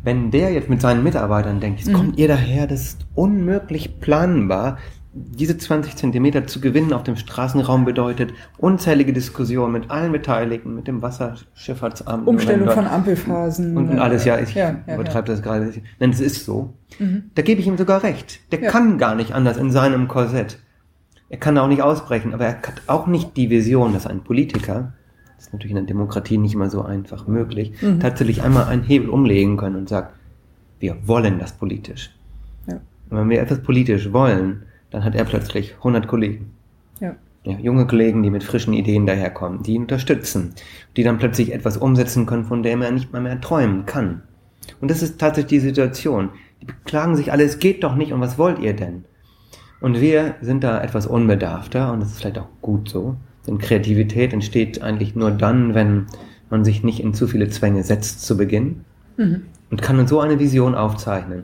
Wenn der jetzt mit seinen Mitarbeitern denkt, jetzt Mhm. kommt ihr daher, das ist unmöglich planbar, diese 20 Zentimeter zu gewinnen auf dem Straßenraum bedeutet unzählige Diskussionen mit allen Beteiligten, mit dem Wasserschifffahrtsamt. Umstellung von Ampelphasen. und, und alles, ja, ich ja, ja, übertreibe das gerade. Nein, es ist so. Mhm. Da gebe ich ihm sogar recht. Der Ja. kann gar nicht anders in seinem Korsett. Er kann auch nicht ausbrechen, aber er hat auch nicht die Vision, dass ein Politiker, das ist natürlich in der Demokratie nicht immer so einfach möglich, Mhm. tatsächlich einmal einen Hebel umlegen können und sagt, wir wollen das politisch. Ja. Und wenn wir etwas politisch wollen, dann hat er plötzlich 100 Kollegen. Ja. Ja, junge Kollegen, die mit frischen Ideen daherkommen, die ihn unterstützen, die dann plötzlich etwas umsetzen können, von dem er nicht mal mehr träumen kann. Und das ist tatsächlich die Situation. Die beklagen sich alle, es geht doch nicht und was wollt ihr denn? Und wir sind da etwas unbedarfter und das ist vielleicht auch gut so. Denn Kreativität entsteht eigentlich nur dann, wenn man sich nicht in zu viele Zwänge setzt zu Beginn Mhm. und kann so eine Vision aufzeichnen.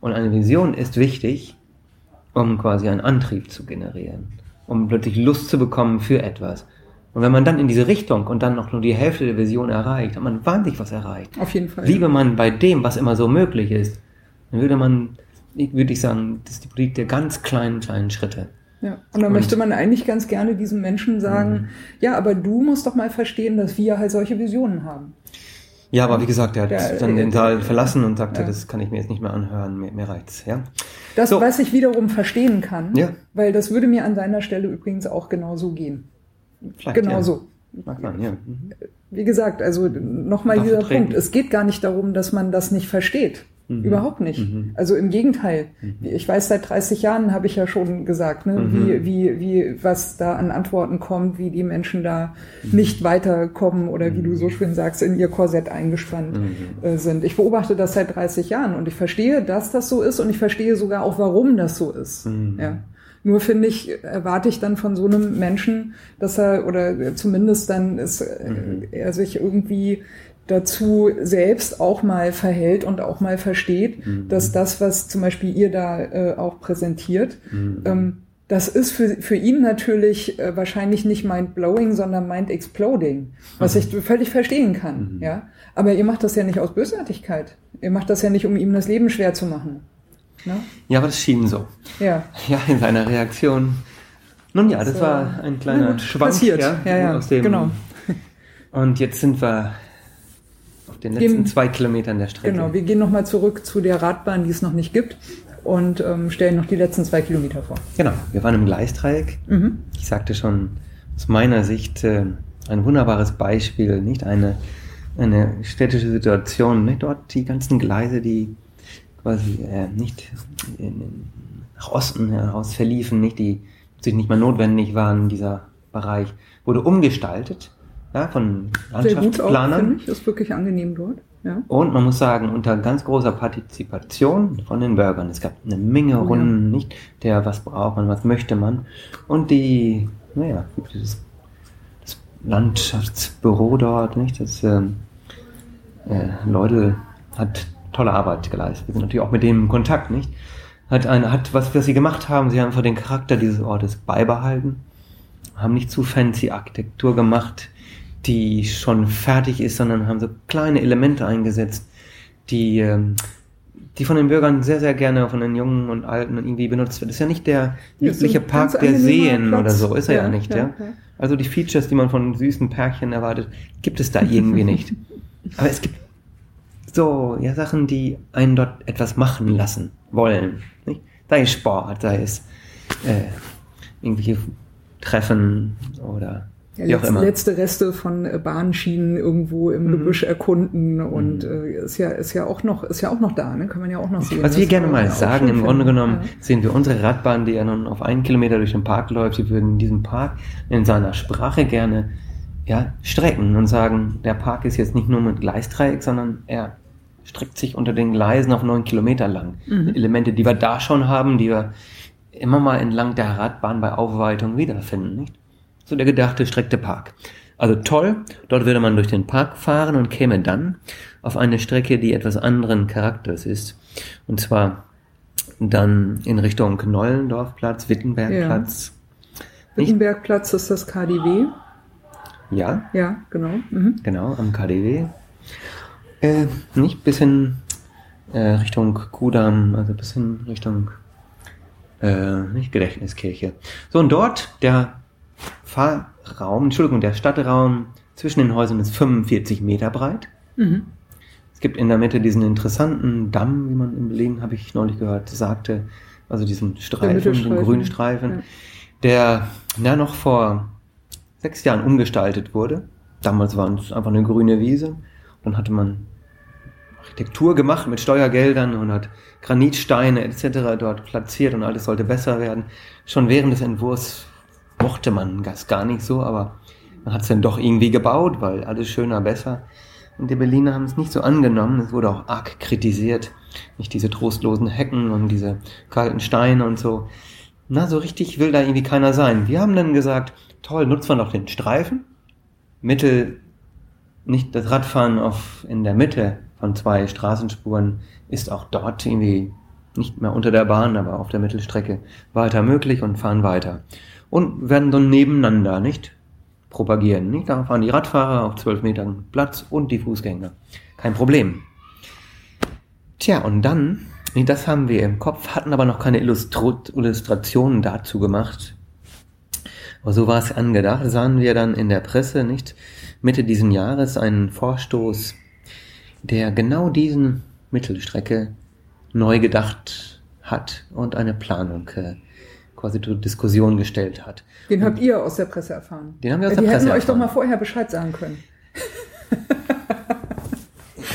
Und eine Vision ist wichtig, um quasi einen Antrieb zu generieren, um plötzlich Lust zu bekommen für etwas. Und wenn man dann in diese Richtung und dann noch nur die Hälfte der Vision erreicht, hat man wahnsinnig was erreicht. Auf jeden Fall. Liebe man bei dem, was immer so möglich ist, dann würde man, würde ich sagen, das ist die Politik der ganz kleinen, kleinen Schritte. Ja. Und dann Und- möchte man eigentlich ganz gerne diesem Menschen sagen, ja, aber du musst doch mal verstehen, dass wir halt solche Visionen haben. Ja, aber wie gesagt, er hat Ja, dann äh, den Saal verlassen und sagte, ja. das kann ich mir jetzt nicht mehr anhören, mir, mir reicht's, ja. Das, So. was ich wiederum verstehen kann, Ja. weil das würde mir an seiner Stelle übrigens auch genauso gehen. Vielleicht, Genau ja. so. Mag sein, ja. Mhm. Wie gesagt, also nochmal dieser. Punkt. Es geht gar nicht darum, dass man das nicht versteht. Mhm. Überhaupt nicht. Mhm. Also im Gegenteil. Ich weiß, seit 30 Jahren habe ich ja schon gesagt, ne, Mhm. wie, wie, wie, was da an Antworten kommt, wie die Menschen da Mhm. nicht weiterkommen oder wie du so schön sagst, in ihr Korsett eingespannt Mhm. äh, sind. Ich beobachte das seit 30 Jahren und ich verstehe, dass das so ist und ich verstehe sogar auch, warum das so ist. Mhm. Ja. Nur finde ich, erwarte ich dann von so einem Menschen, dass er, oder zumindest dann ist, äh, Mhm. er sich irgendwie dazu selbst auch mal verhält und auch mal versteht, Mhm. dass das, was zum Beispiel ihr da äh, auch präsentiert, Mhm. ähm, das ist für, für ihn natürlich äh, wahrscheinlich nicht mind-blowing, sondern mind-exploding, was ich völlig verstehen kann. Mhm. Ja? Aber ihr macht das ja nicht aus Bösartigkeit. Ihr macht das ja nicht, um ihm das Leben schwer zu machen. Ne? Ja, aber das schien so. Ja. Ja, in seiner Reaktion. Nun ja, das So. war ein kleiner Schwank. passiert. Ja, ja, aus dem, genau. Und jetzt sind wir den letzten Gehen- zwei Kilometern der Strecke. Genau, wir gehen nochmal zurück zu der Radbahn, die es noch nicht gibt und ähm, stellen noch die letzten zwei Kilometer vor. Genau, wir waren im Gleisdreieck. Mhm. Ich sagte schon, aus meiner Sicht äh, ein wunderbares Beispiel, nicht eine, eine städtische Situation, nicht dort die ganzen Gleise, die quasi äh, nicht in, in, nach Osten heraus verliefen, nicht die sich nicht mehr notwendig waren, dieser Bereich wurde umgestaltet ja, von Sehr gut auch, Landschaftsplanern. Ist wirklich angenehm dort. Ja. Und man muss sagen, unter ganz großer Partizipation von den Bürgern. Es gab eine Menge Oh ja. Runden, nicht der, was braucht man, was möchte man. Und die, naja, das, das Landschaftsbüro dort, nicht, das ähm, äh, Leute hat tolle Arbeit geleistet. Wir sind natürlich auch mit dem in Kontakt, nicht? Hat, eine, hat was, was sie gemacht haben, sie haben einfach den Charakter dieses Ortes beibehalten. haben nicht zu fancy Architektur gemacht, die schon fertig ist, sondern haben so kleine Elemente eingesetzt, die, ähm, die von den Bürgern sehr, sehr gerne, von den Jungen und Alten irgendwie benutzt wird. Das ist ja nicht der übliche Park der Seen Platz. oder so, ist er ja, Ja, nicht, ja, ja, ja. Also die Features, die man von süßen Pärchen erwartet, gibt es da irgendwie nicht. Aber es gibt so, ja, Sachen, die einen dort etwas machen lassen wollen. Nicht? Sei es Sport, sei es äh, irgendwelche Treffen oder Ja, letz- letzte Reste von äh, Bahnschienen irgendwo im Mhm. Gebüsch erkunden und äh, ist ja ist ja auch noch ist ja auch noch da, ne? Kann man ja auch noch sehen. Was wir Das gerne mal sagen, im Grunde genommen Ja. sehen wir unsere Radbahn, die ja nun auf einen Kilometer durch den Park läuft, sie würden diesen Park in seiner Sprache gerne ja, strecken und sagen, der Park ist jetzt nicht nur mit Gleisdreieck, sondern er streckt sich unter den Gleisen auf neun Kilometer lang. Mhm. Elemente, die wir da schon haben, die wir immer mal entlang der Radbahn bei Aufweitung wiederfinden, nicht? So der gedachte streckte Park. Also toll, dort würde man durch den Park fahren und käme dann auf eine Strecke, die etwas anderen Charakters ist. Und zwar dann in Richtung Nollendorfplatz, Wittenbergplatz. Nicht? Wittenbergplatz ist das KDW. Ja, Ja, genau. Mhm. genau, am KDW. Äh, nicht bisschen äh, Richtung Kudamm, also bisschen Richtung äh, nicht Gedächtniskirche. So, und dort der Fahrraum, Entschuldigung, der Stadtraum zwischen den Häusern ist 45 Meter breit. Mhm. Es gibt in der Mitte diesen interessanten Damm, wie man in Berlin, habe ich neulich gehört, sagte, also diesen Streifen, den grünen Streifen, Ja. der na, noch vor sechs Jahren umgestaltet wurde. Damals war es einfach eine grüne Wiese. Dann hatte man Architektur gemacht mit Steuergeldern und hat Granitsteine etc. dort platziert und alles sollte besser werden. Schon während des Entwurfs mochte man das gar nicht so, aber man hat es dann doch irgendwie gebaut, weil alles schöner, besser. Und die Berliner haben es nicht so angenommen. Es wurde auch arg kritisiert. Nicht diese trostlosen Hecken und diese kalten Steine und so. Na, so richtig will da irgendwie keiner sein. Wir haben dann gesagt, toll, nutzt man doch den Streifen. Mittel, nicht das Radfahren auf, in der Mitte von zwei Straßenspuren ist auch dort irgendwie nicht mehr unter der Bahn, aber auf der Mittelstrecke weiter möglich und fahren weiter. Und werden dann nebeneinander, nicht? Propagieren, nicht? Da fahren die Radfahrer auf zwölf Metern Platz und die Fußgänger. Kein Problem. Tja, und dann, das haben wir im Kopf, hatten aber noch keine Illustru Illustrationen dazu gemacht. Aber so war es angedacht, sahen wir dann in der Presse, nicht? Mitte diesen Jahres einen Vorstoß, der genau diesen Mittelstrecke neu gedacht hat und eine Planung äh, quasi zur Diskussion gestellt hat. Den habt ihr aus der Presse erfahren. Den haben wir aus ja, der die Presse hätten euch doch erfahren. mal vorher Bescheid sagen können.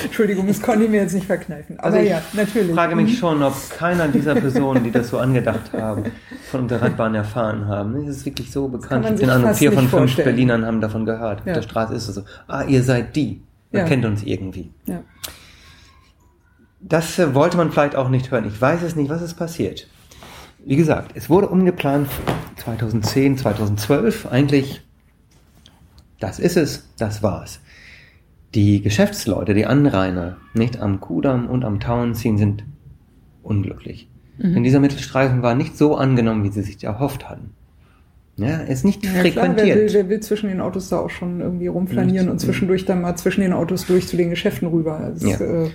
Entschuldigung, das konnte ich mir jetzt nicht verkneifen. Aber Also ich ja, natürlich. frage mich Mhm. schon, ob keiner dieser Personen, die das so angedacht haben, von unserer Radbahn erfahren haben. Es ist wirklich so bekannt. Ich sich Eindruck, fast vier von fünf vorstellen. Berlinern haben davon gehört. Ja. Auf der Straße ist es so. Ah, ihr seid die. Man Ja. kennt uns irgendwie. Ja. Das äh, wollte man vielleicht auch nicht hören. Ich weiß es nicht, was ist passiert. Wie gesagt, es wurde umgeplant 2010, 2012. Eigentlich, das ist es, das war's. Die Geschäftsleute, die Anrainer, nicht am Kudamm und am Tauenziehen, sind unglücklich. Mhm. Denn dieser Mittelstreifen war nicht so angenommen, wie sie sich erhofft hatten. Ja, er ist nicht Ja, klar, wer frequentiert. will, wer will zwischen den Autos da auch schon irgendwie rumflanieren Nicht- und zwischendurch dann mal zwischen den Autos durch zu den Geschäften rüber. Das, Ja. äh,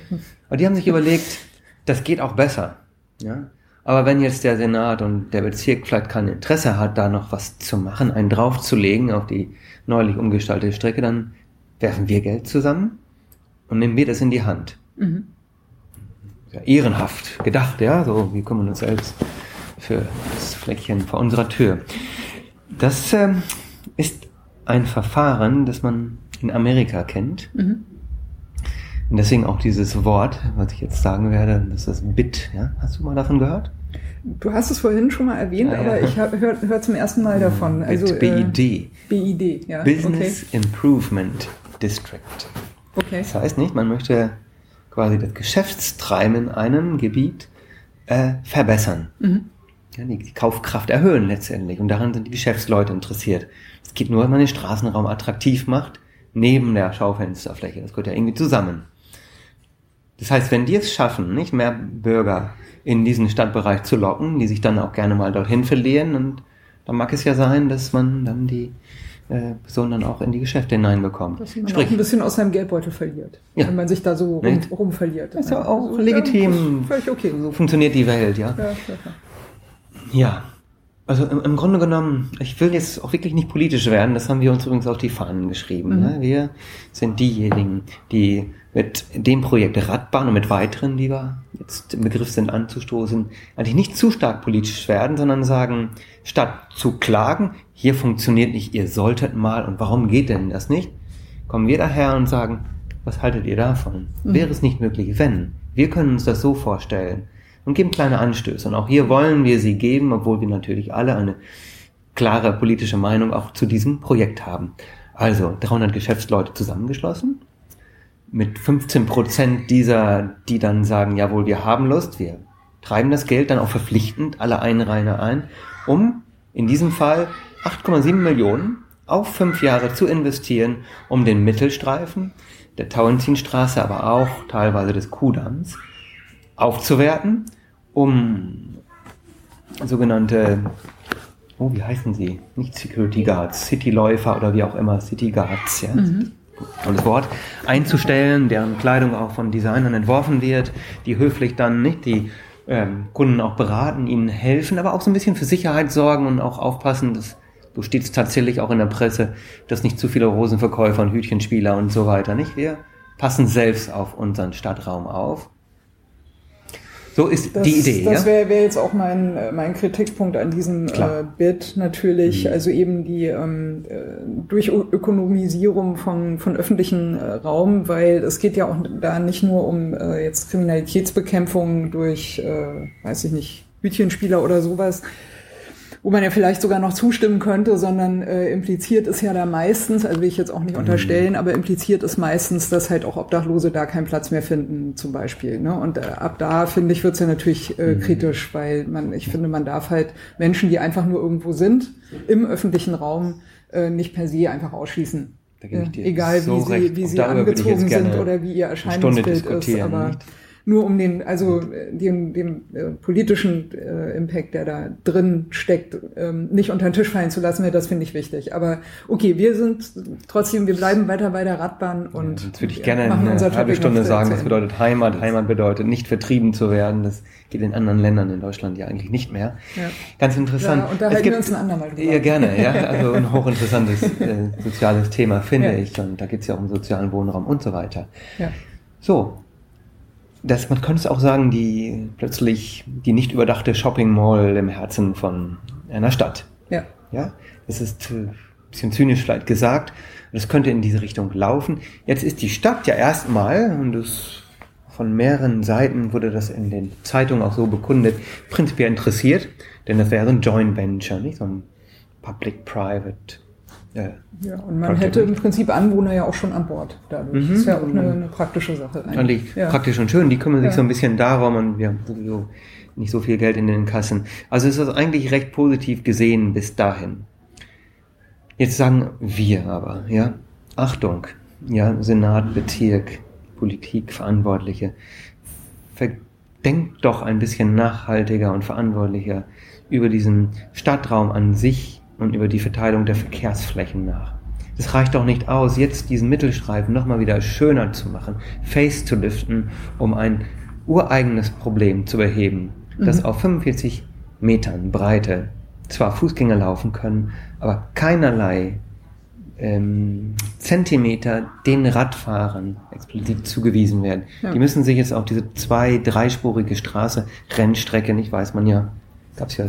Aber die haben sich überlegt, das geht auch besser. Ja? Aber wenn jetzt der Senat und der Bezirk vielleicht kein Interesse hat, da noch was zu machen, einen draufzulegen auf die neulich umgestaltete Strecke, dann werfen wir Geld zusammen und nehmen wir das in die Hand. mhm. Ja, ehrenhaft gedacht, ja, so, wir kümmern uns selbst für das Fleckchen vor unserer Tür. Das ähm, ist ein Verfahren, das man in Amerika kennt. Mhm. Und deswegen auch dieses Wort, was ich jetzt sagen werde, das ist BIT. Ja? Hast du mal davon gehört? Du hast es vorhin schon mal erwähnt, Ah, ja. aber ich höre hör zum ersten Mal davon. Also, BID. Äh, BID, ja. Business Improvement District. Okay. okay. Das heißt nicht, man möchte quasi das Geschäftstreiben in einem Gebiet äh, verbessern. Mhm. Ja, die, die Kaufkraft erhöhen letztendlich. Und daran sind die Geschäftsleute interessiert. Es geht nur, wenn man den Straßenraum attraktiv macht, neben der Schaufensterfläche. Das gehört ja irgendwie zusammen. Das heißt, wenn die es schaffen, nicht mehr Bürger in diesen Stadtbereich zu locken, die sich dann auch gerne mal dorthin verlieren und dann mag es ja sein, dass man dann die äh, Person dann auch in die Geschäfte hineinbekommt. Dass man Sprich, auch ein bisschen aus seinem Geldbeutel verliert, Ja. wenn man sich da so rum, Nicht? rumverliert. Das ist ja auch Also, legitim. Völlig okay. so funktioniert die Welt, ja. Ja, ja, also im, im Grunde genommen, ich will jetzt auch wirklich nicht politisch werden, das haben wir uns übrigens auf die Fahnen geschrieben. Ne? Wir sind diejenigen, die mit dem Projekt Radbahn und mit weiteren, die wir jetzt im Begriff sind anzustoßen, eigentlich nicht zu stark politisch werden, sondern sagen, statt zu klagen, hier funktioniert nicht, ihr solltet mal und warum geht denn das nicht, kommen wir daher und sagen, was haltet ihr davon? Wäre es nicht möglich, wenn? Wir können uns das so vorstellen und geben kleine Anstöße. Und auch hier wollen wir sie geben, obwohl wir natürlich alle eine klare politische Meinung auch zu diesem Projekt haben. Also 300 Geschäftsleute zusammengeschlossen, mit 15 Prozent dieser, die dann sagen, jawohl, wir haben Lust, wir treiben das Geld dann auch verpflichtend alle Einreiner ein, um in diesem Fall 8,7 Millionen auf fünf Jahre zu investieren, um den Mittelstreifen der Tauentzienstraße, aber auch teilweise des Kudams aufzuwerten, um sogenannte, oh, wie heißen sie? Nicht Security Guards, Cityläufer oder wie auch immer, City Guards, ja. Tolles Wort, einzustellen, deren Kleidung auch von Designern entworfen wird, die höflich dann nicht die ähm, Kunden auch beraten, ihnen helfen, aber auch so ein bisschen für Sicherheit sorgen und auch aufpassen, dass so steht tatsächlich auch in der Presse, dass nicht zu viele Rosenverkäufer und Hütchenspieler und so weiter, nicht? Wir passen selbst auf unseren Stadtraum auf. So ist Das, die Idee, das wäre wär jetzt auch mein, mein Kritikpunkt an diesem. Mhm. äh, Bit natürlich. Also eben die ähm, äh, Durchökonomisierung von, von öffentlichen äh, Raum, weil es geht ja auch da nicht nur um äh, jetzt Kriminalitätsbekämpfung durch, äh, weiß ich nicht, Hütchenspieler oder sowas, wo man ja vielleicht sogar noch zustimmen könnte, sondern äh, impliziert ist ja da meistens, also will ich jetzt auch Mhm. nicht unterstellen, aber impliziert ist meistens, dass halt auch Obdachlose da keinen Platz mehr finden, zum Beispiel. Ne? Und äh, ab da, finde ich, wird's ja natürlich Mhm. äh, kritisch, weil man, ich finde, man darf halt Menschen, die einfach nur irgendwo sind, im öffentlichen Raum, äh, nicht per se einfach ausschließen. Da gebe ich dir Äh, Egal so wie sie, recht. wie sie würde ich angezogen sind oder wie ihr Erscheinungsbild ist. Aber nicht? Nur um den, also äh, dem, dem äh, politischen äh, Impact, der da drin steckt, ähm, nicht unter den Tisch fallen zu lassen, das finde ich wichtig. Aber okay, wir sind trotzdem, wir bleiben weiter bei der Radbahn und Jetzt würde ich gerne machen eine halbe Stunde sagen, Ende. bedeutet Heimat. Heimat bedeutet nicht vertrieben zu werden. Das geht in anderen Ländern in Deutschland ja eigentlich nicht mehr. Ja. Ganz interessant. Ja, unterhalten wir uns ein andermal drüber. Ja, gerne. Ja, also ein hochinteressantes äh, soziales Thema, finde Ja. ich. Und da geht es ja auch um sozialen Wohnraum und so weiter. Ja. So. Das, man könnte es auch sagen, die plötzlich die nicht überdachte Shopping Mall im Herzen von einer Stadt. ja. Ja, das ist äh, ein bisschen zynisch vielleicht gesagt. Das könnte in diese Richtung laufen. Jetzt ist die Stadt ja erstmal, und das von mehreren Seiten wurde das in den Zeitungen auch so bekundet, prinzipiell interessiert, denn das wäre ein Joint Venture, nicht so ein Public-Private. Äh, Ja, und man hätte im Prinzip Anwohner ja auch schon an Bord dadurch. Das ist ja auch eine, eine praktische Sache. eigentlich Ja. praktisch und schön. Die kümmern sich Ja. so ein bisschen darum und wir haben sowieso nicht so viel Geld in den Kassen. Also ist das eigentlich recht positiv gesehen bis dahin. Jetzt sagen wir aber, ja, Achtung, ja, Senat, Bezirk, Politik, Verantwortliche, denkt doch ein bisschen nachhaltiger und verantwortlicher über diesen Stadtraum an sich und über die Verteilung der Verkehrsflächen nach. Das reicht doch nicht aus, jetzt diesen Mittelstreifen nochmal wieder schöner zu machen, face zu liften, um ein ureigenes Problem zu beheben, das auf 45 Metern Breite zwar Fußgänger laufen können, aber keinerlei ähm, Zentimeter den Radfahrern explizit zugewiesen werden. Ja. Die müssen sich jetzt auf diese zwei-, dreispurige Straße, Rennstrecke, nicht weiß man ja, gab es ja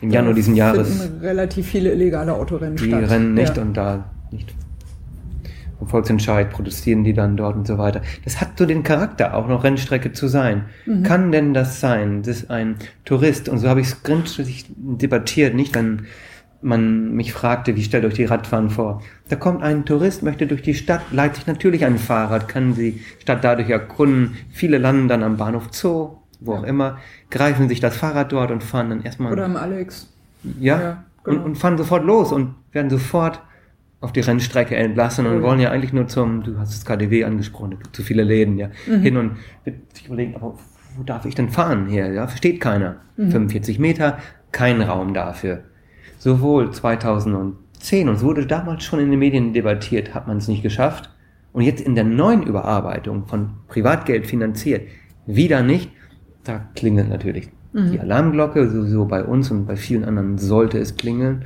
im Januar diesen Jahres relativ viele illegale Autorennen die statt. rennen nicht ja. und da nicht vom Volksentscheid protestieren die dann dort und so weiter. Das hat so den Charakter, auch noch Rennstrecke zu sein. Mhm. Kann denn das sein, dass ein Tourist, und so habe ich es gründlich debattiert, nicht, wenn man mich fragte, wie stellt euch die Radfahren vor? Da kommt ein Tourist, möchte durch die Stadt, leiht sich natürlich ein Fahrrad, kann die Stadt dadurch erkunden. Viele landen dann am Bahnhof Zoo, wo auch immer, greifen sich das Fahrrad dort und fahren dann erstmal Oder am Alex. ja, Ja, genau. und, und fahren sofort los und werden sofort auf die Rennstrecke entlassen und Mhm. wollen ja eigentlich nur zum, du hast das KDW angesprochen, zu viele Läden, ja, Mhm. hin und sich überlegen, aber wo darf ich denn fahren hier? Ja, versteht keiner. Mhm. 45 Meter, kein Raum dafür. sowohl 2010, und es wurde damals schon in den Medien debattiert, hat man es nicht geschafft, und jetzt in der neuen Überarbeitung von Privatgeld finanziert, wieder nicht, da klingelt natürlich mhm. die Alarmglocke, sowieso bei uns und bei vielen anderen sollte es klingeln.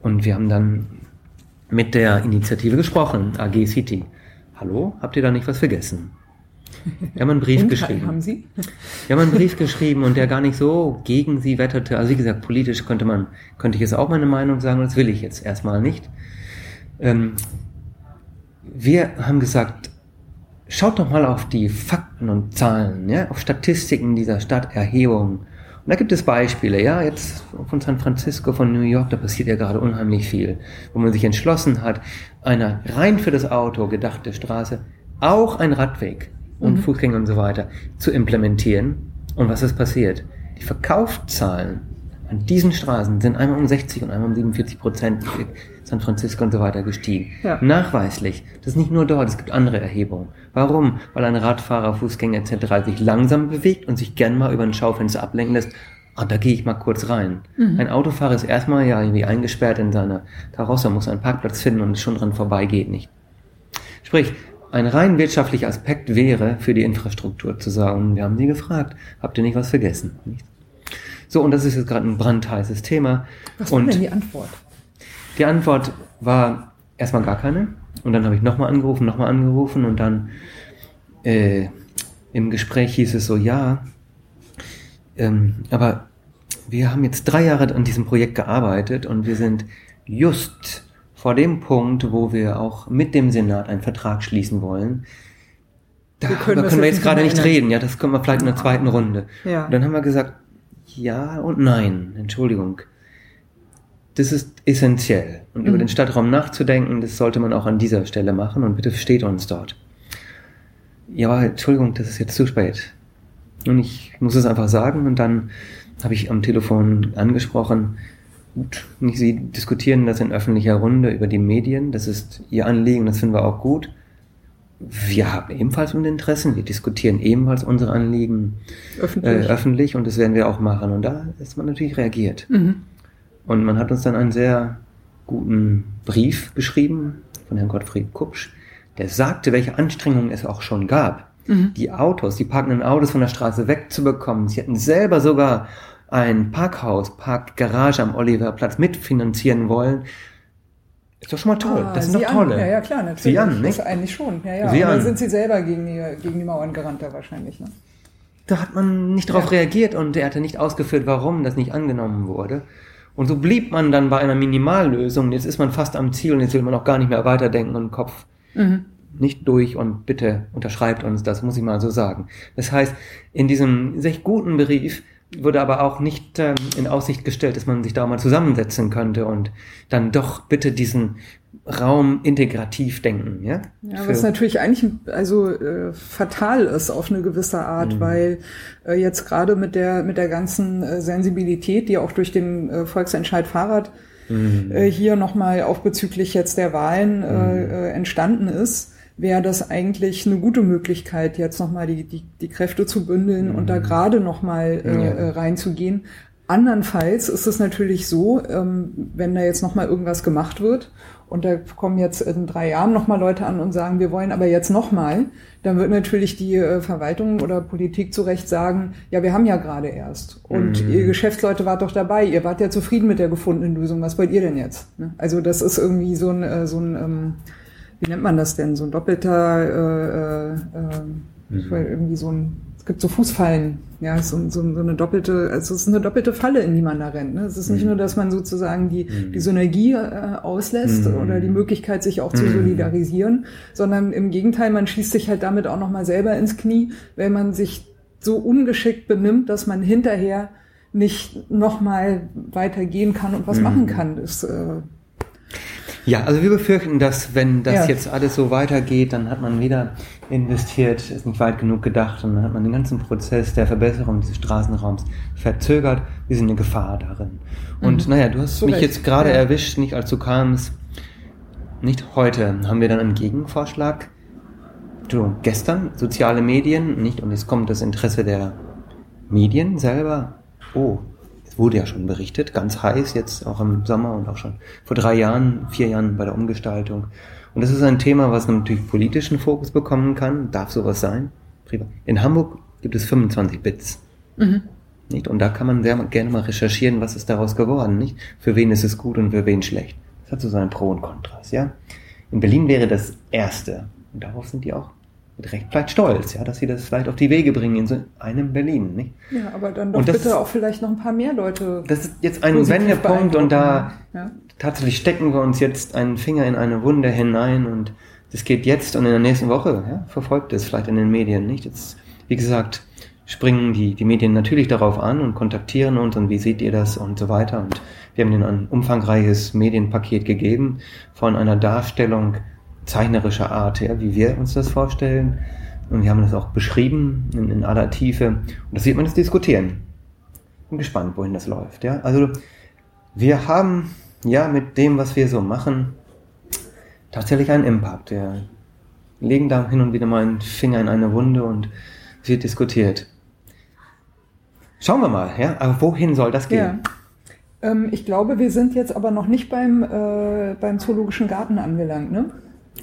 Und wir haben dann mit der Initiative gesprochen, AG City. Hallo, habt ihr da nicht was vergessen? Wir haben einen Brief geschrieben. Haben Sie? Wir haben einen Brief geschrieben und der gar nicht so gegen sie wetterte. Also wie gesagt, politisch könnte man, könnte ich jetzt auch meine Meinung sagen, das will ich jetzt erstmal nicht. Ähm, wir haben gesagt, schaut doch mal auf die Fakten und Zahlen, ja, auf Statistiken dieser Stadterhebung. Und da gibt es Beispiele, ja, jetzt von San Francisco, von New York, da passiert ja gerade unheimlich viel, wo man sich entschlossen hat, eine rein für das Auto gedachte Straße, auch ein Radweg und mhm. Fußgänger und so weiter zu implementieren. Und was ist passiert? Die Verkaufszahlen an diesen Straßen sind einmal um 60 und einmal um 47 Prozent San Francisco und so weiter gestiegen. Ja. Nachweislich. Das ist nicht nur dort, es gibt andere Erhebungen. Warum? Weil ein Radfahrer, Fußgänger etc. sich langsam bewegt und sich gern mal über ein Schaufenster ablenken lässt. Ah, da gehe ich mal kurz rein. Mhm. Ein Autofahrer ist erstmal ja irgendwie eingesperrt in seiner Karosse, muss einen Parkplatz finden und schon dran vorbei geht nicht. Sprich, ein rein wirtschaftlicher Aspekt wäre, für die Infrastruktur zu sagen, wir haben Sie gefragt, habt ihr nicht was vergessen? Nicht? So, und das ist jetzt gerade ein brandheißes Thema. Was war denn die Antwort? Die Antwort war erstmal gar keine. Und dann habe ich nochmal angerufen, nochmal angerufen und dann äh, im Gespräch hieß es so, ja, ähm, aber wir haben jetzt drei Jahre an diesem Projekt gearbeitet und wir sind just vor dem Punkt, wo wir auch mit dem Senat einen Vertrag schließen wollen. Darüber können, können wir jetzt gerade nicht reden. Ja, das können wir vielleicht in der zweiten Runde. Ja. Und dann haben wir gesagt, ja und nein. Entschuldigung. Das ist essentiell. Und mhm. über den Stadtraum nachzudenken, das sollte man auch an dieser Stelle machen. Und bitte versteht uns dort. Ja, Entschuldigung, das ist jetzt zu spät. Und ich muss es einfach sagen. Und dann habe ich am Telefon angesprochen, gut. Sie diskutieren das in öffentlicher Runde über die Medien. Das ist Ihr Anliegen, das finden wir auch gut. Wir haben ebenfalls unsere Interessen, wir diskutieren ebenfalls unsere Anliegen öffentlich, äh, öffentlich und das werden wir auch machen. Und da ist man natürlich reagiert. Mhm. Und man hat uns dann einen sehr guten Brief geschrieben von Herrn Gottfried Kupsch, der sagte, welche Anstrengungen es auch schon gab, mhm. die Autos, die parkenden Autos von der Straße wegzubekommen. Sie hätten selber sogar ein Parkhaus, Parkgarage am Oliverplatz mitfinanzieren wollen, ist doch schon mal toll. Ah, das sind doch tolle. An. Ja, ja, klar, natürlich. Sie an, nicht? Das eigentlich schon. Ja, ja. Sie dann sind Sie selber gegen die, gegen die Mauern gerannt da wahrscheinlich. Ne? Da hat man nicht darauf ja. reagiert und er hatte nicht ausgeführt, warum das nicht angenommen wurde. Und so blieb man dann bei einer Minimallösung. Jetzt ist man fast am Ziel und jetzt will man auch gar nicht mehr weiterdenken und Kopf mhm. nicht durch und bitte unterschreibt uns das, muss ich mal so sagen. Das heißt, in diesem sehr guten Brief wurde aber auch nicht ähm, in Aussicht gestellt, dass man sich da mal zusammensetzen könnte und dann doch bitte diesen Raum integrativ denken, ja? Ja, was natürlich eigentlich also äh, fatal ist auf eine gewisse Art, mhm. weil äh, jetzt gerade mit der mit der ganzen äh, Sensibilität, die auch durch den äh, Volksentscheid Fahrrad mhm. äh, hier nochmal auch bezüglich jetzt der Wahlen äh, mhm. äh, entstanden ist, wäre das eigentlich eine gute Möglichkeit, jetzt nochmal die, die, die Kräfte zu bündeln mhm. und da mhm. gerade nochmal äh, ja. Äh, reinzugehen. Andernfalls ist es natürlich so, ähm, wenn da jetzt nochmal irgendwas gemacht wird und da kommen jetzt in drei Jahren nochmal Leute an und sagen, wir wollen aber jetzt nochmal, dann wird natürlich die äh, Verwaltung oder Politik zu Recht sagen, ja, wir haben ja gerade erst. Und mhm. ihr Geschäftsleute wart doch dabei, ihr wart ja zufrieden mit der gefundenen Lösung, was wollt ihr denn jetzt? Ne? Also das ist irgendwie so ein, äh, so ein ähm, wie nennt man das denn? So ein doppelter, äh, äh, mhm. irgendwie so ein, es gibt so Fußfallen, ja, so, so, so eine doppelte, also es ist eine doppelte Falle, in die man da rennt. Ne? Es ist nicht mhm. nur, dass man sozusagen die, mhm. die Synergie äh, auslässt mhm. oder die Möglichkeit, sich auch zu mhm. solidarisieren, sondern im Gegenteil, man schießt sich halt damit auch nochmal selber ins Knie, wenn man sich so ungeschickt benimmt, dass man hinterher nicht nochmal weitergehen kann und was mhm. machen kann. Das, äh, ja, also wir befürchten, dass wenn das ja. jetzt alles so weitergeht, dann hat man wieder investiert, ist nicht weit genug gedacht und dann hat man den ganzen Prozess der Verbesserung dieses Straßenraums verzögert. Wir sind eine Gefahr darin. Und mhm. naja, du hast so mich recht. jetzt gerade ja. erwischt, nicht als du kamst. Nicht heute haben wir dann einen Gegenvorschlag. Du, gestern soziale Medien, nicht? Und jetzt kommt das Interesse der Medien selber. Oh, wurde ja schon berichtet, ganz heiß jetzt auch im Sommer und auch schon vor drei Jahren, vier Jahren bei der Umgestaltung. Und das ist ein Thema, was natürlich politischen Fokus bekommen kann. Darf sowas sein? In Hamburg gibt es 25 Bits. Mhm. Nicht? Und da kann man sehr gerne mal recherchieren, was ist daraus geworden, nicht? Für wen ist es gut und für wen schlecht. Das hat so seinen Pro und Kontras, ja? In Berlin wäre das erste. Und darauf sind die auch mit Recht vielleicht stolz, ja, dass sie das vielleicht auf die Wege bringen in so einem Berlin, nicht? Ja, aber dann doch bitte auch vielleicht noch ein paar mehr Leute. Das ist jetzt ein Wendepunkt und da ja. tatsächlich stecken wir uns jetzt einen Finger in eine Wunde hinein und das geht jetzt und in der nächsten Woche, ja, verfolgt es vielleicht in den Medien, nicht? Jetzt, wie gesagt, springen die, die Medien natürlich darauf an und kontaktieren uns und wie seht ihr das und so weiter. Und wir haben ihnen ein umfangreiches Medienpaket gegeben von einer Darstellung zeichnerischer Art, ja, wie wir uns das vorstellen. Und wir haben das auch beschrieben in, in aller Tiefe. Und das sieht man jetzt diskutieren. Bin gespannt, wohin das läuft. Ja? Also wir haben ja mit dem, was wir so machen, tatsächlich einen Impact. Wir legen da hin und wieder mal einen Finger in eine Wunde und wird diskutiert. Schauen wir mal, ja, aber wohin soll das gehen? Ja. Ähm, ich glaube, wir sind jetzt aber noch nicht beim, äh, beim Zoologischen Garten angelangt, ne?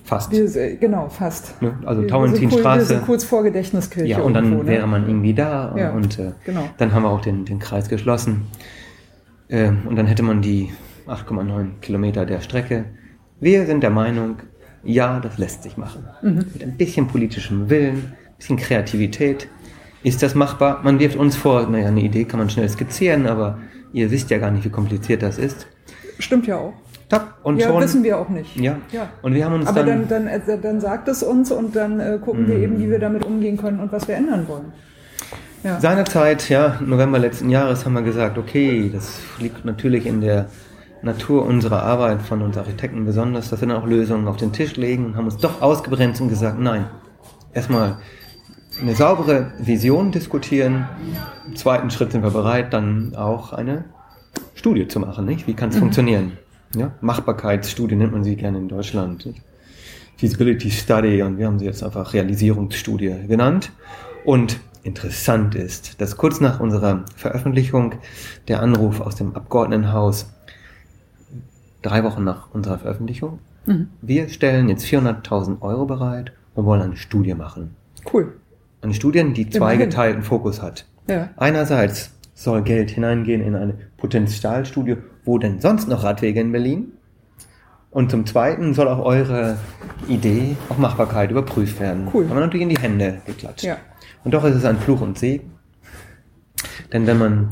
Fast. Wir, genau, fast. Ne? Also Tauentinstraße. Sind kurz vor Gedächtniskirche. Ja, und dann irgendwo, ne? wäre man irgendwie da ja, und äh, genau. dann haben wir auch den, den Kreis geschlossen. Ähm, und dann hätte man die 8,9 Kilometer der Strecke. Wir sind der Meinung, ja, das lässt sich machen. Mhm. Mit ein bisschen politischem Willen, ein bisschen Kreativität. Ist das machbar? Man wirft uns vor, naja, eine Idee kann man schnell skizzieren, aber ihr wisst ja gar nicht, wie kompliziert das ist. Stimmt ja auch. Top. Und ja, schon, wissen wir auch nicht. Ja. ja. Und wir haben uns Aber dann, dann, dann, äh, dann sagt es uns und dann äh, gucken wir eben, wie wir damit umgehen können und was wir ändern wollen. Ja. Seinerzeit, ja, November letzten Jahres haben wir gesagt, okay, das liegt natürlich in der Natur unserer Arbeit von uns Architekten besonders, dass wir dann auch Lösungen auf den Tisch legen und haben uns doch ausgebremst und gesagt, nein, erstmal eine saubere Vision diskutieren. Im zweiten Schritt sind wir bereit, dann auch eine Studie zu machen, nicht? Wie kann es mhm. funktionieren? Ja? Machbarkeitsstudie nennt man sie gerne in Deutschland. Feasibility Study und wir haben sie jetzt einfach Realisierungsstudie genannt. Und interessant ist, dass kurz nach unserer Veröffentlichung der Anruf aus dem Abgeordnetenhaus, drei Wochen nach unserer Veröffentlichung, mhm. wir stellen jetzt 400.000 Euro bereit und wollen eine Studie machen. Cool. Eine Studie, die zweigeteilten Fokus hat. Ja. Einerseits soll Geld hineingehen in eine Potenzialstudie, wo denn sonst noch Radwege in Berlin? Und zum Zweiten soll auch eure Idee auf Machbarkeit überprüft werden. Cool. Haben wir natürlich in die Hände geklatscht. Ja. Und doch ist es ein Fluch und Segen. Denn wenn man,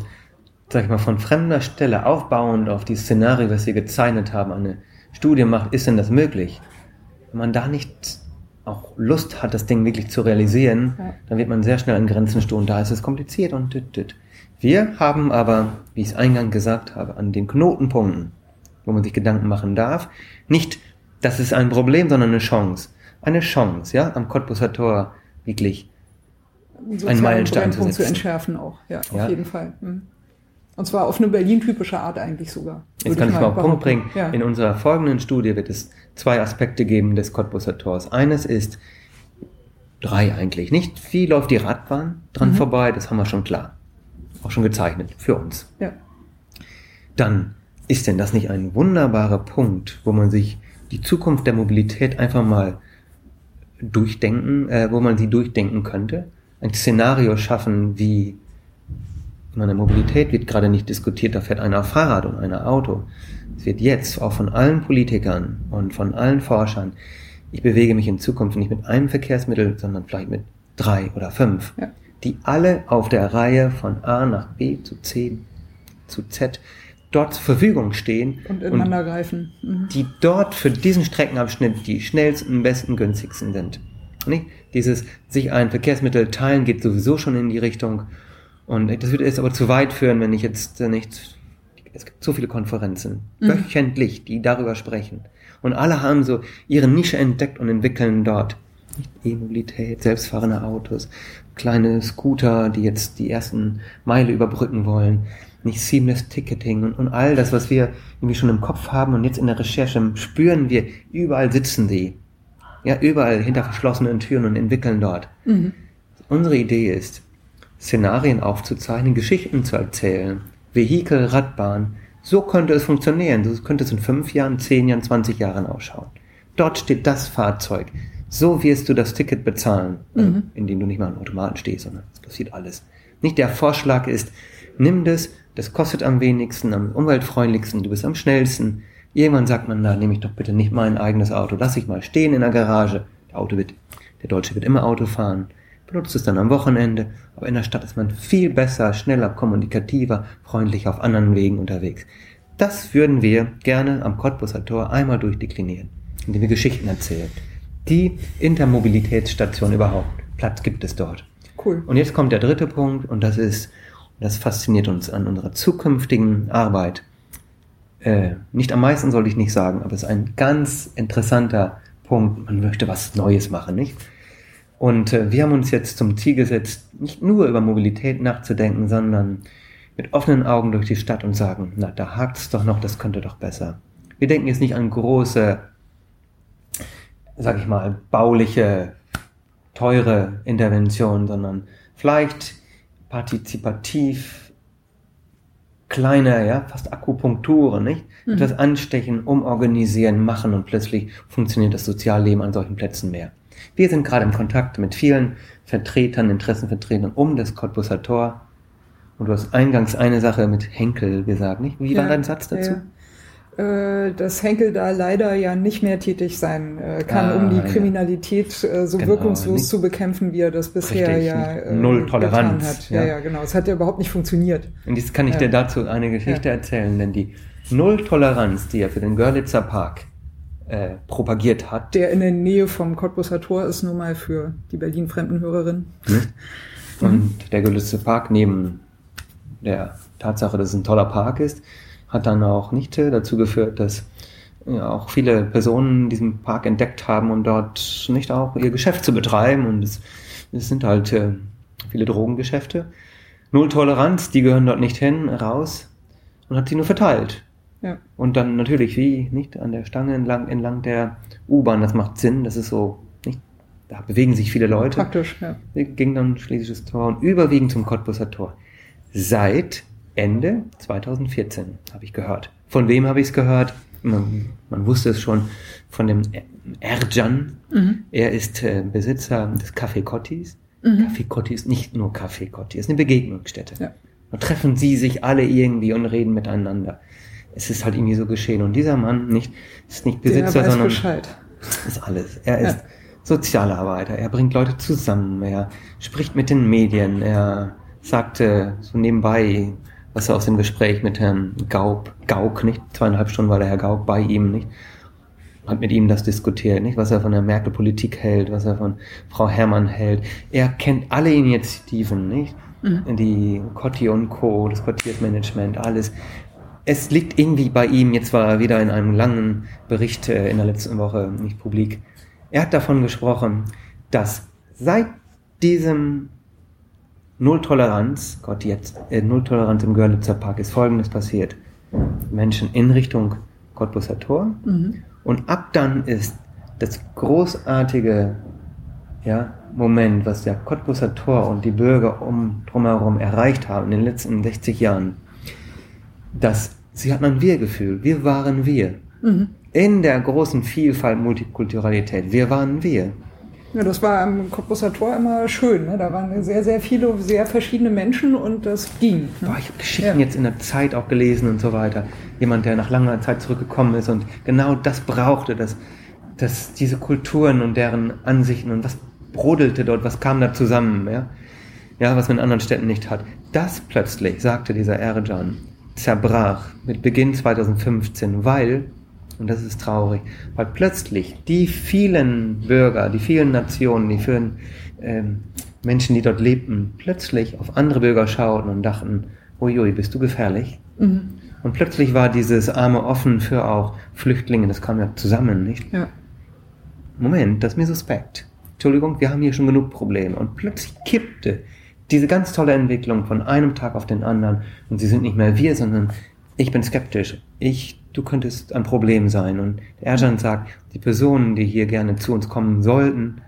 sag ich mal, von fremder Stelle aufbauend auf die Szenario, was wir gezeichnet haben, eine Studie macht, ist denn das möglich? Wenn man da nicht auch Lust hat, das Ding wirklich zu realisieren, ja. dann wird man sehr schnell an Grenzen stoßen. Da ist es kompliziert und dit, dit. Wir haben aber, wie ich es eingangs gesagt habe, an den Knotenpunkten, wo man sich Gedanken machen darf, nicht, das ist ein Problem, sondern eine Chance. Eine Chance, ja, am Cottbuser Tor wirklich einen Meilenstein zu, zu entschärfen auch, ja, auf ja. jeden Fall. Mhm. Und zwar auf eine Berlin-typische Art eigentlich sogar. Jetzt kann ich mal auf den Punkt bringen. Ja. In unserer folgenden Studie wird es zwei Aspekte geben des Cottbuser Tors. Eines ist, drei eigentlich, nicht wie läuft die Radbahn dran mhm. vorbei, das haben wir schon klar auch schon gezeichnet für uns. Ja. Dann ist denn das nicht ein wunderbarer Punkt, wo man sich die Zukunft der Mobilität einfach mal durchdenken, äh, wo man sie durchdenken könnte? Ein Szenario schaffen, wie meine Mobilität wird gerade nicht diskutiert, da fährt einer Fahrrad und einer Auto. Es wird jetzt auch von allen Politikern und von allen Forschern, ich bewege mich in Zukunft nicht mit einem Verkehrsmittel, sondern vielleicht mit drei oder fünf. Ja die alle auf der Reihe von A nach B zu C zu Z dort zur Verfügung stehen. Und ineinander und greifen. Mhm. Die dort für diesen Streckenabschnitt die schnellsten, besten, günstigsten sind. Nicht? Dieses sich ein Verkehrsmittel teilen geht sowieso schon in die Richtung. Und das würde jetzt aber zu weit führen, wenn ich jetzt nicht, es gibt so viele Konferenzen, mhm. wöchentlich, die darüber sprechen. Und alle haben so ihre Nische entdeckt und entwickeln dort. E-Mobilität, selbstfahrende Autos, kleine Scooter, die jetzt die ersten Meile überbrücken wollen, nicht Seamless Ticketing und, und all das, was wir irgendwie schon im Kopf haben und jetzt in der Recherche spüren wir, überall sitzen sie. Ja, überall hinter verschlossenen Türen und entwickeln dort. Mhm. Unsere Idee ist, Szenarien aufzuzeichnen, Geschichten zu erzählen, Vehikel, Radbahn. So könnte es funktionieren. So könnte es in fünf Jahren, zehn Jahren, 20 Jahren ausschauen. Dort steht das Fahrzeug. So wirst du das Ticket bezahlen, mhm. indem du nicht mal am Automaten stehst, sondern es passiert alles. Nicht der Vorschlag ist, nimm das, das kostet am wenigsten, am umweltfreundlichsten, du bist am schnellsten. Irgendwann sagt man, na, nehme ich doch bitte nicht mein eigenes Auto, lass ich mal stehen in der Garage. Der Auto wird, der Deutsche wird immer Auto fahren, benutzt es dann am Wochenende, aber in der Stadt ist man viel besser, schneller, kommunikativer, freundlicher auf anderen Wegen unterwegs. Das würden wir gerne am Cottbuser Tor einmal durchdeklinieren, indem wir Geschichten erzählen. Die Intermobilitätsstation überhaupt. Platz gibt es dort. Cool. Und jetzt kommt der dritte Punkt und das ist, das fasziniert uns an unserer zukünftigen Arbeit. Äh, nicht am meisten soll ich nicht sagen, aber es ist ein ganz interessanter Punkt. Man möchte was Neues machen, nicht? Und äh, wir haben uns jetzt zum Ziel gesetzt, nicht nur über Mobilität nachzudenken, sondern mit offenen Augen durch die Stadt und sagen, na, da hakt es doch noch, das könnte doch besser. Wir denken jetzt nicht an große, sag ich mal, bauliche teure Intervention, sondern vielleicht partizipativ kleine, ja, fast Akupunkturen, nicht? Mhm. Etwas anstechen, umorganisieren, machen und plötzlich funktioniert das Sozialleben an solchen Plätzen mehr. Wir sind gerade im Kontakt mit vielen Vertretern, Interessenvertretern um das Cottbuser Tor. Und du hast eingangs eine Sache mit Henkel gesagt, nicht? Wie ja, war dein Satz dazu? Ja. Äh, dass Henkel da leider ja nicht mehr tätig sein äh, kann, ah, um die Kriminalität äh, so genau, wirkungslos nicht. zu bekämpfen, wie er das bisher Richtig, ja null Toleranz hat. Ja. ja. ja, genau. Es hat ja überhaupt nicht funktioniert. Und jetzt kann ich ja. dir dazu eine Geschichte erzählen, denn die Null Toleranz, die er für den Görlitzer Park äh, propagiert hat. Der in der Nähe vom Cottbuser Tor ist, nur mal für die Berlin-fremden Hörerinnen. Hm? Und mhm. der Görlitzer Park neben der Tatsache, dass es ein toller Park ist, hat dann auch nicht dazu geführt, dass ja, auch viele Personen diesen Park entdeckt haben und dort nicht auch ihr Geschäft zu betreiben. Und es, es sind halt äh, viele Drogengeschäfte. Null Toleranz, die gehören dort nicht hin, raus und hat sie nur verteilt. Ja. Und dann natürlich wie, nicht an der Stange entlang, entlang der U-Bahn, das macht Sinn, das ist so, nicht, da bewegen sich viele Leute. Praktisch, ja. Ging dann Schlesisches Tor und überwiegend zum Cottbuser Tor. Seit Ende 2014, habe ich gehört. Von wem habe ich es gehört? Man, man, wusste es schon von dem Erjan. Mhm. Er ist äh, Besitzer des Café Cottis. Mhm. Café Cotti ist nicht nur Café Cotti, es ist eine Begegnungsstätte. Ja. Da treffen sie sich alle irgendwie und reden miteinander. Es ist halt irgendwie so geschehen. Und dieser Mann nicht, ist nicht Besitzer, sondern Bescheid. ist alles. Er ist ja. Sozialarbeiter. Er bringt Leute zusammen. Er spricht mit den Medien. Er sagte so nebenbei, was er aus dem Gespräch mit Herrn Gaub, Gauck, nicht? Zweieinhalb Stunden war der Herr Gauck bei ihm, nicht? Hat mit ihm das diskutiert, nicht? Was er von der Merkel-Politik hält, was er von Frau Herrmann hält. Er kennt alle Initiativen, nicht? Mhm. Die Cotti und Co., das Quartiersmanagement, alles. Es liegt irgendwie bei ihm, jetzt war er wieder in einem langen Bericht äh, in der letzten Woche, nicht publik. Er hat davon gesprochen, dass seit diesem Null Toleranz, Gott jetzt, äh, Null Toleranz im Görlitzer Park ist folgendes passiert. Menschen in Richtung Cottbuser Tor mhm. und ab dann ist das großartige ja, Moment, was der Cottbuser Tor und die Bürger um drumherum erreicht haben in den letzten 60 Jahren, dass sie hatten ein Wir-Gefühl. Wir waren wir. Mhm. In der großen Vielfalt Multikulturalität. Wir waren wir. Ja, das war am Cottbusser Tor immer schön. Ne? Da waren sehr, sehr viele, sehr verschiedene Menschen und das ging. Ne? Boah, ich habe Geschichten ja. jetzt in der Zeit auch gelesen und so weiter. Jemand, der nach langer Zeit zurückgekommen ist und genau das brauchte, dass, dass diese Kulturen und deren Ansichten und was brodelte dort, was kam da zusammen, ja? Ja, was man in anderen Städten nicht hat. Das plötzlich, sagte dieser Erjan, zerbrach mit Beginn 2015, weil und das ist traurig, weil plötzlich die vielen Bürger, die vielen Nationen, die vielen ähm, Menschen, die dort lebten, plötzlich auf andere Bürger schauten und dachten, uiui, bist du gefährlich? Mhm. Und plötzlich war dieses Arme offen für auch Flüchtlinge, das kam ja zusammen, nicht? Ja. Moment, das ist mir suspekt. Entschuldigung, wir haben hier schon genug Probleme. Und plötzlich kippte diese ganz tolle Entwicklung von einem Tag auf den anderen und sie sind nicht mehr wir, sondern ich bin skeptisch. Ich du könntest ein Problem sein. Und Erjan sagt, die Personen, die hier gerne zu uns kommen sollten,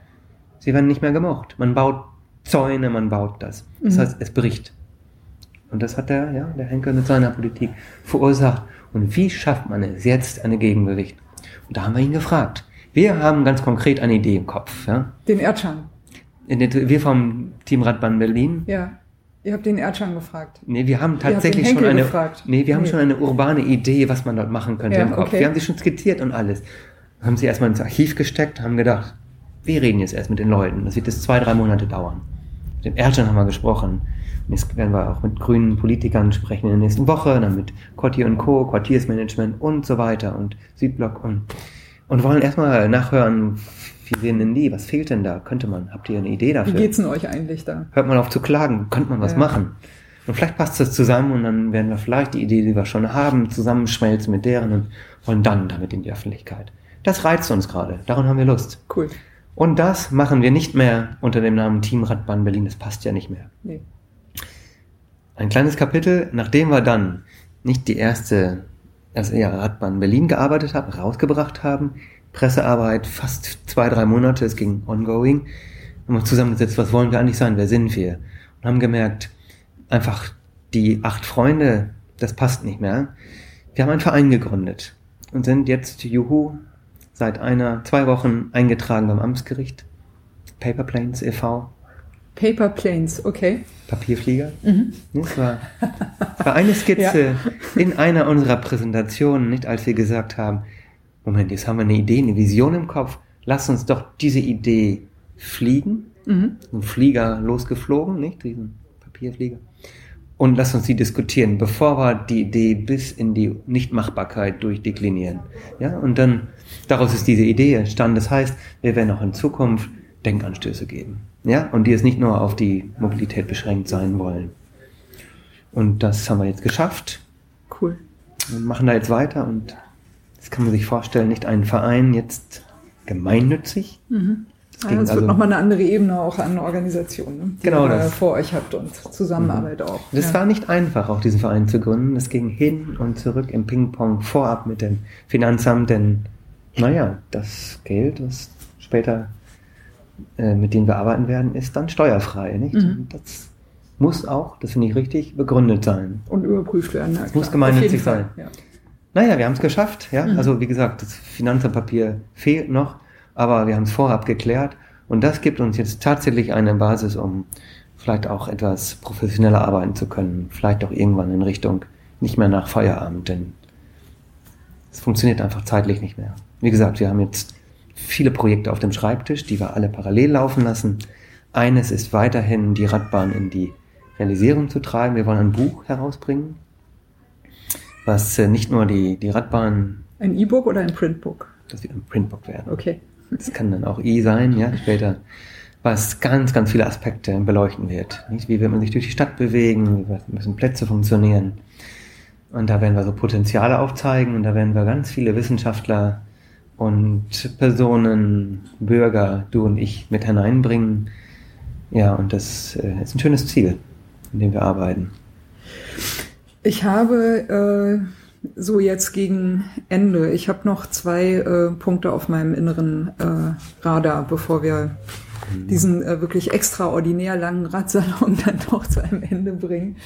sie werden nicht mehr gemocht. Man baut Zäune, man baut das. Das mhm. heißt, es bricht. Und das hat der, ja, der Henker mit seiner Politik verursacht. Und wie schafft man es jetzt, eine Gegengewicht? Und da haben wir ihn gefragt. Wir haben ganz konkret eine Idee im Kopf. Ja? Den Erdschan. Wir vom Team Radbahn Berlin. Ja. Ihr habt den Erdschan gefragt. Nee, wir haben tatsächlich den schon eine, gefragt. nee, wir haben Nee. schon eine urbane Idee, was man dort machen könnte Ja, im Kopf. okay. Wir haben sie schon skizziert und alles. Haben sie erstmal ins Archiv gesteckt, haben gedacht, wir reden jetzt erst mit den Leuten. Das wird jetzt zwei, drei Monate dauern. Mit dem Erdschan haben wir gesprochen. Und jetzt werden wir auch mit grünen Politikern sprechen in der nächsten Woche, dann mit Quartier und Co., Quartiersmanagement und so weiter und Südblock und, und wollen erstmal nachhören, wie sehen denn die? Was fehlt denn da? Könnte man? Habt ihr eine Idee Wie dafür? geht's denn euch eigentlich da? hört man auf zu klagen, könnte man was Ja. machen. Und vielleicht passt das zusammen und dann werden wir vielleicht die Idee, die wir schon haben, zusammenschmelzen mit deren und wollen dann damit in die Öffentlichkeit. Das reizt uns gerade, daran haben wir Lust. Cool. Und das machen wir nicht mehr unter dem Namen Team Radbahn Berlin, das passt ja nicht mehr. Nee. Ein kleines Kapitel, nachdem wir dann nicht die erste, also ja, Radbahn Berlin gearbeitet haben, rausgebracht haben, Pressearbeit fast zwei, drei Monate, es ging ongoing, haben wir uns zusammengesetzt, was wollen wir eigentlich sein, wer sind wir? Und haben gemerkt, einfach die acht Freunde, das passt nicht mehr. Wir haben einen Verein gegründet und sind jetzt, juhu, seit einer, zwei Wochen eingetragen beim Amtsgericht. Paper Planes e.V., Paper Planes, okay. Papierflieger. Mhm. Das war, das war eine Skizze in einer unserer Präsentationen, nicht als wir gesagt haben, Moment, jetzt haben wir eine Idee, eine Vision im Kopf, lass uns doch diese Idee fliegen. Mhm. Ein Flieger losgeflogen, nicht? Diesen Papierflieger. Und lass uns die diskutieren, bevor wir die Idee bis in die Nichtmachbarkeit durchdeklinieren. Ja, und dann, daraus ist diese Idee entstanden. Das heißt, wir werden auch in Zukunft Denkanstöße geben. Ja, und die jetzt nicht nur auf die Mobilität beschränkt sein wollen. Und das haben wir jetzt geschafft Cool. und machen da jetzt weiter und das kann man sich vorstellen, nicht ein Verein jetzt gemeinnützig. Mhm. Das Ja, es also- wird nochmal eine andere Ebene auch an Organisationen, ne, die Genau ihr das. Mhm. vor euch habt und Zusammenarbeit auch. Das ja. war nicht einfach, auch diesen Verein zu gründen. Es ging hin und zurück im Ping-Pong vorab mit dem Finanzamt, denn, naja, das Geld, das später, äh, mit dem wir arbeiten werden, ist dann steuerfrei, nicht? Mhm. Das muss auch, das finde ich richtig, begründet sein. und überprüft werden. Ja, muss gemeinnützig sein. Ja. Naja, wir haben es geschafft, ja. Mhm. Also wie gesagt, das Finanzampapier fehlt noch, aber wir haben es vorab geklärt und das gibt uns jetzt tatsächlich eine Basis, um vielleicht auch etwas professioneller arbeiten zu können. Vielleicht auch irgendwann in Richtung nicht mehr nach Feierabend, denn es funktioniert einfach zeitlich nicht mehr. Wie gesagt, wir haben jetzt viele Projekte auf dem Schreibtisch, die wir alle parallel laufen lassen. Eines ist weiterhin die Radbahn in die Realisierung zu treiben. Wir wollen ein Buch herausbringen, was äh, nicht nur die, die Radbahn, Ein E-Book oder ein Printbook? das wird ein Printbook werden. Okay. Das kann dann auch E sein, ja, später. Was ganz, ganz viele Aspekte beleuchten wird. Nicht? Wie wird man sich durch die Stadt bewegen? Wie müssen Plätze funktionieren? Und da werden wir so Potenziale aufzeigen und da werden wir ganz viele Wissenschaftler und Personen, Bürger, du und ich mit hineinbringen. Ja, und das äh, ist ein schönes Ziel, in dem wir arbeiten. Ich habe äh, so jetzt gegen Ende, ich habe noch zwei äh, Punkte auf meinem inneren äh, Radar, bevor wir diesen äh, wirklich extraordinär langen Radsalon dann doch zu einem Ende bringen.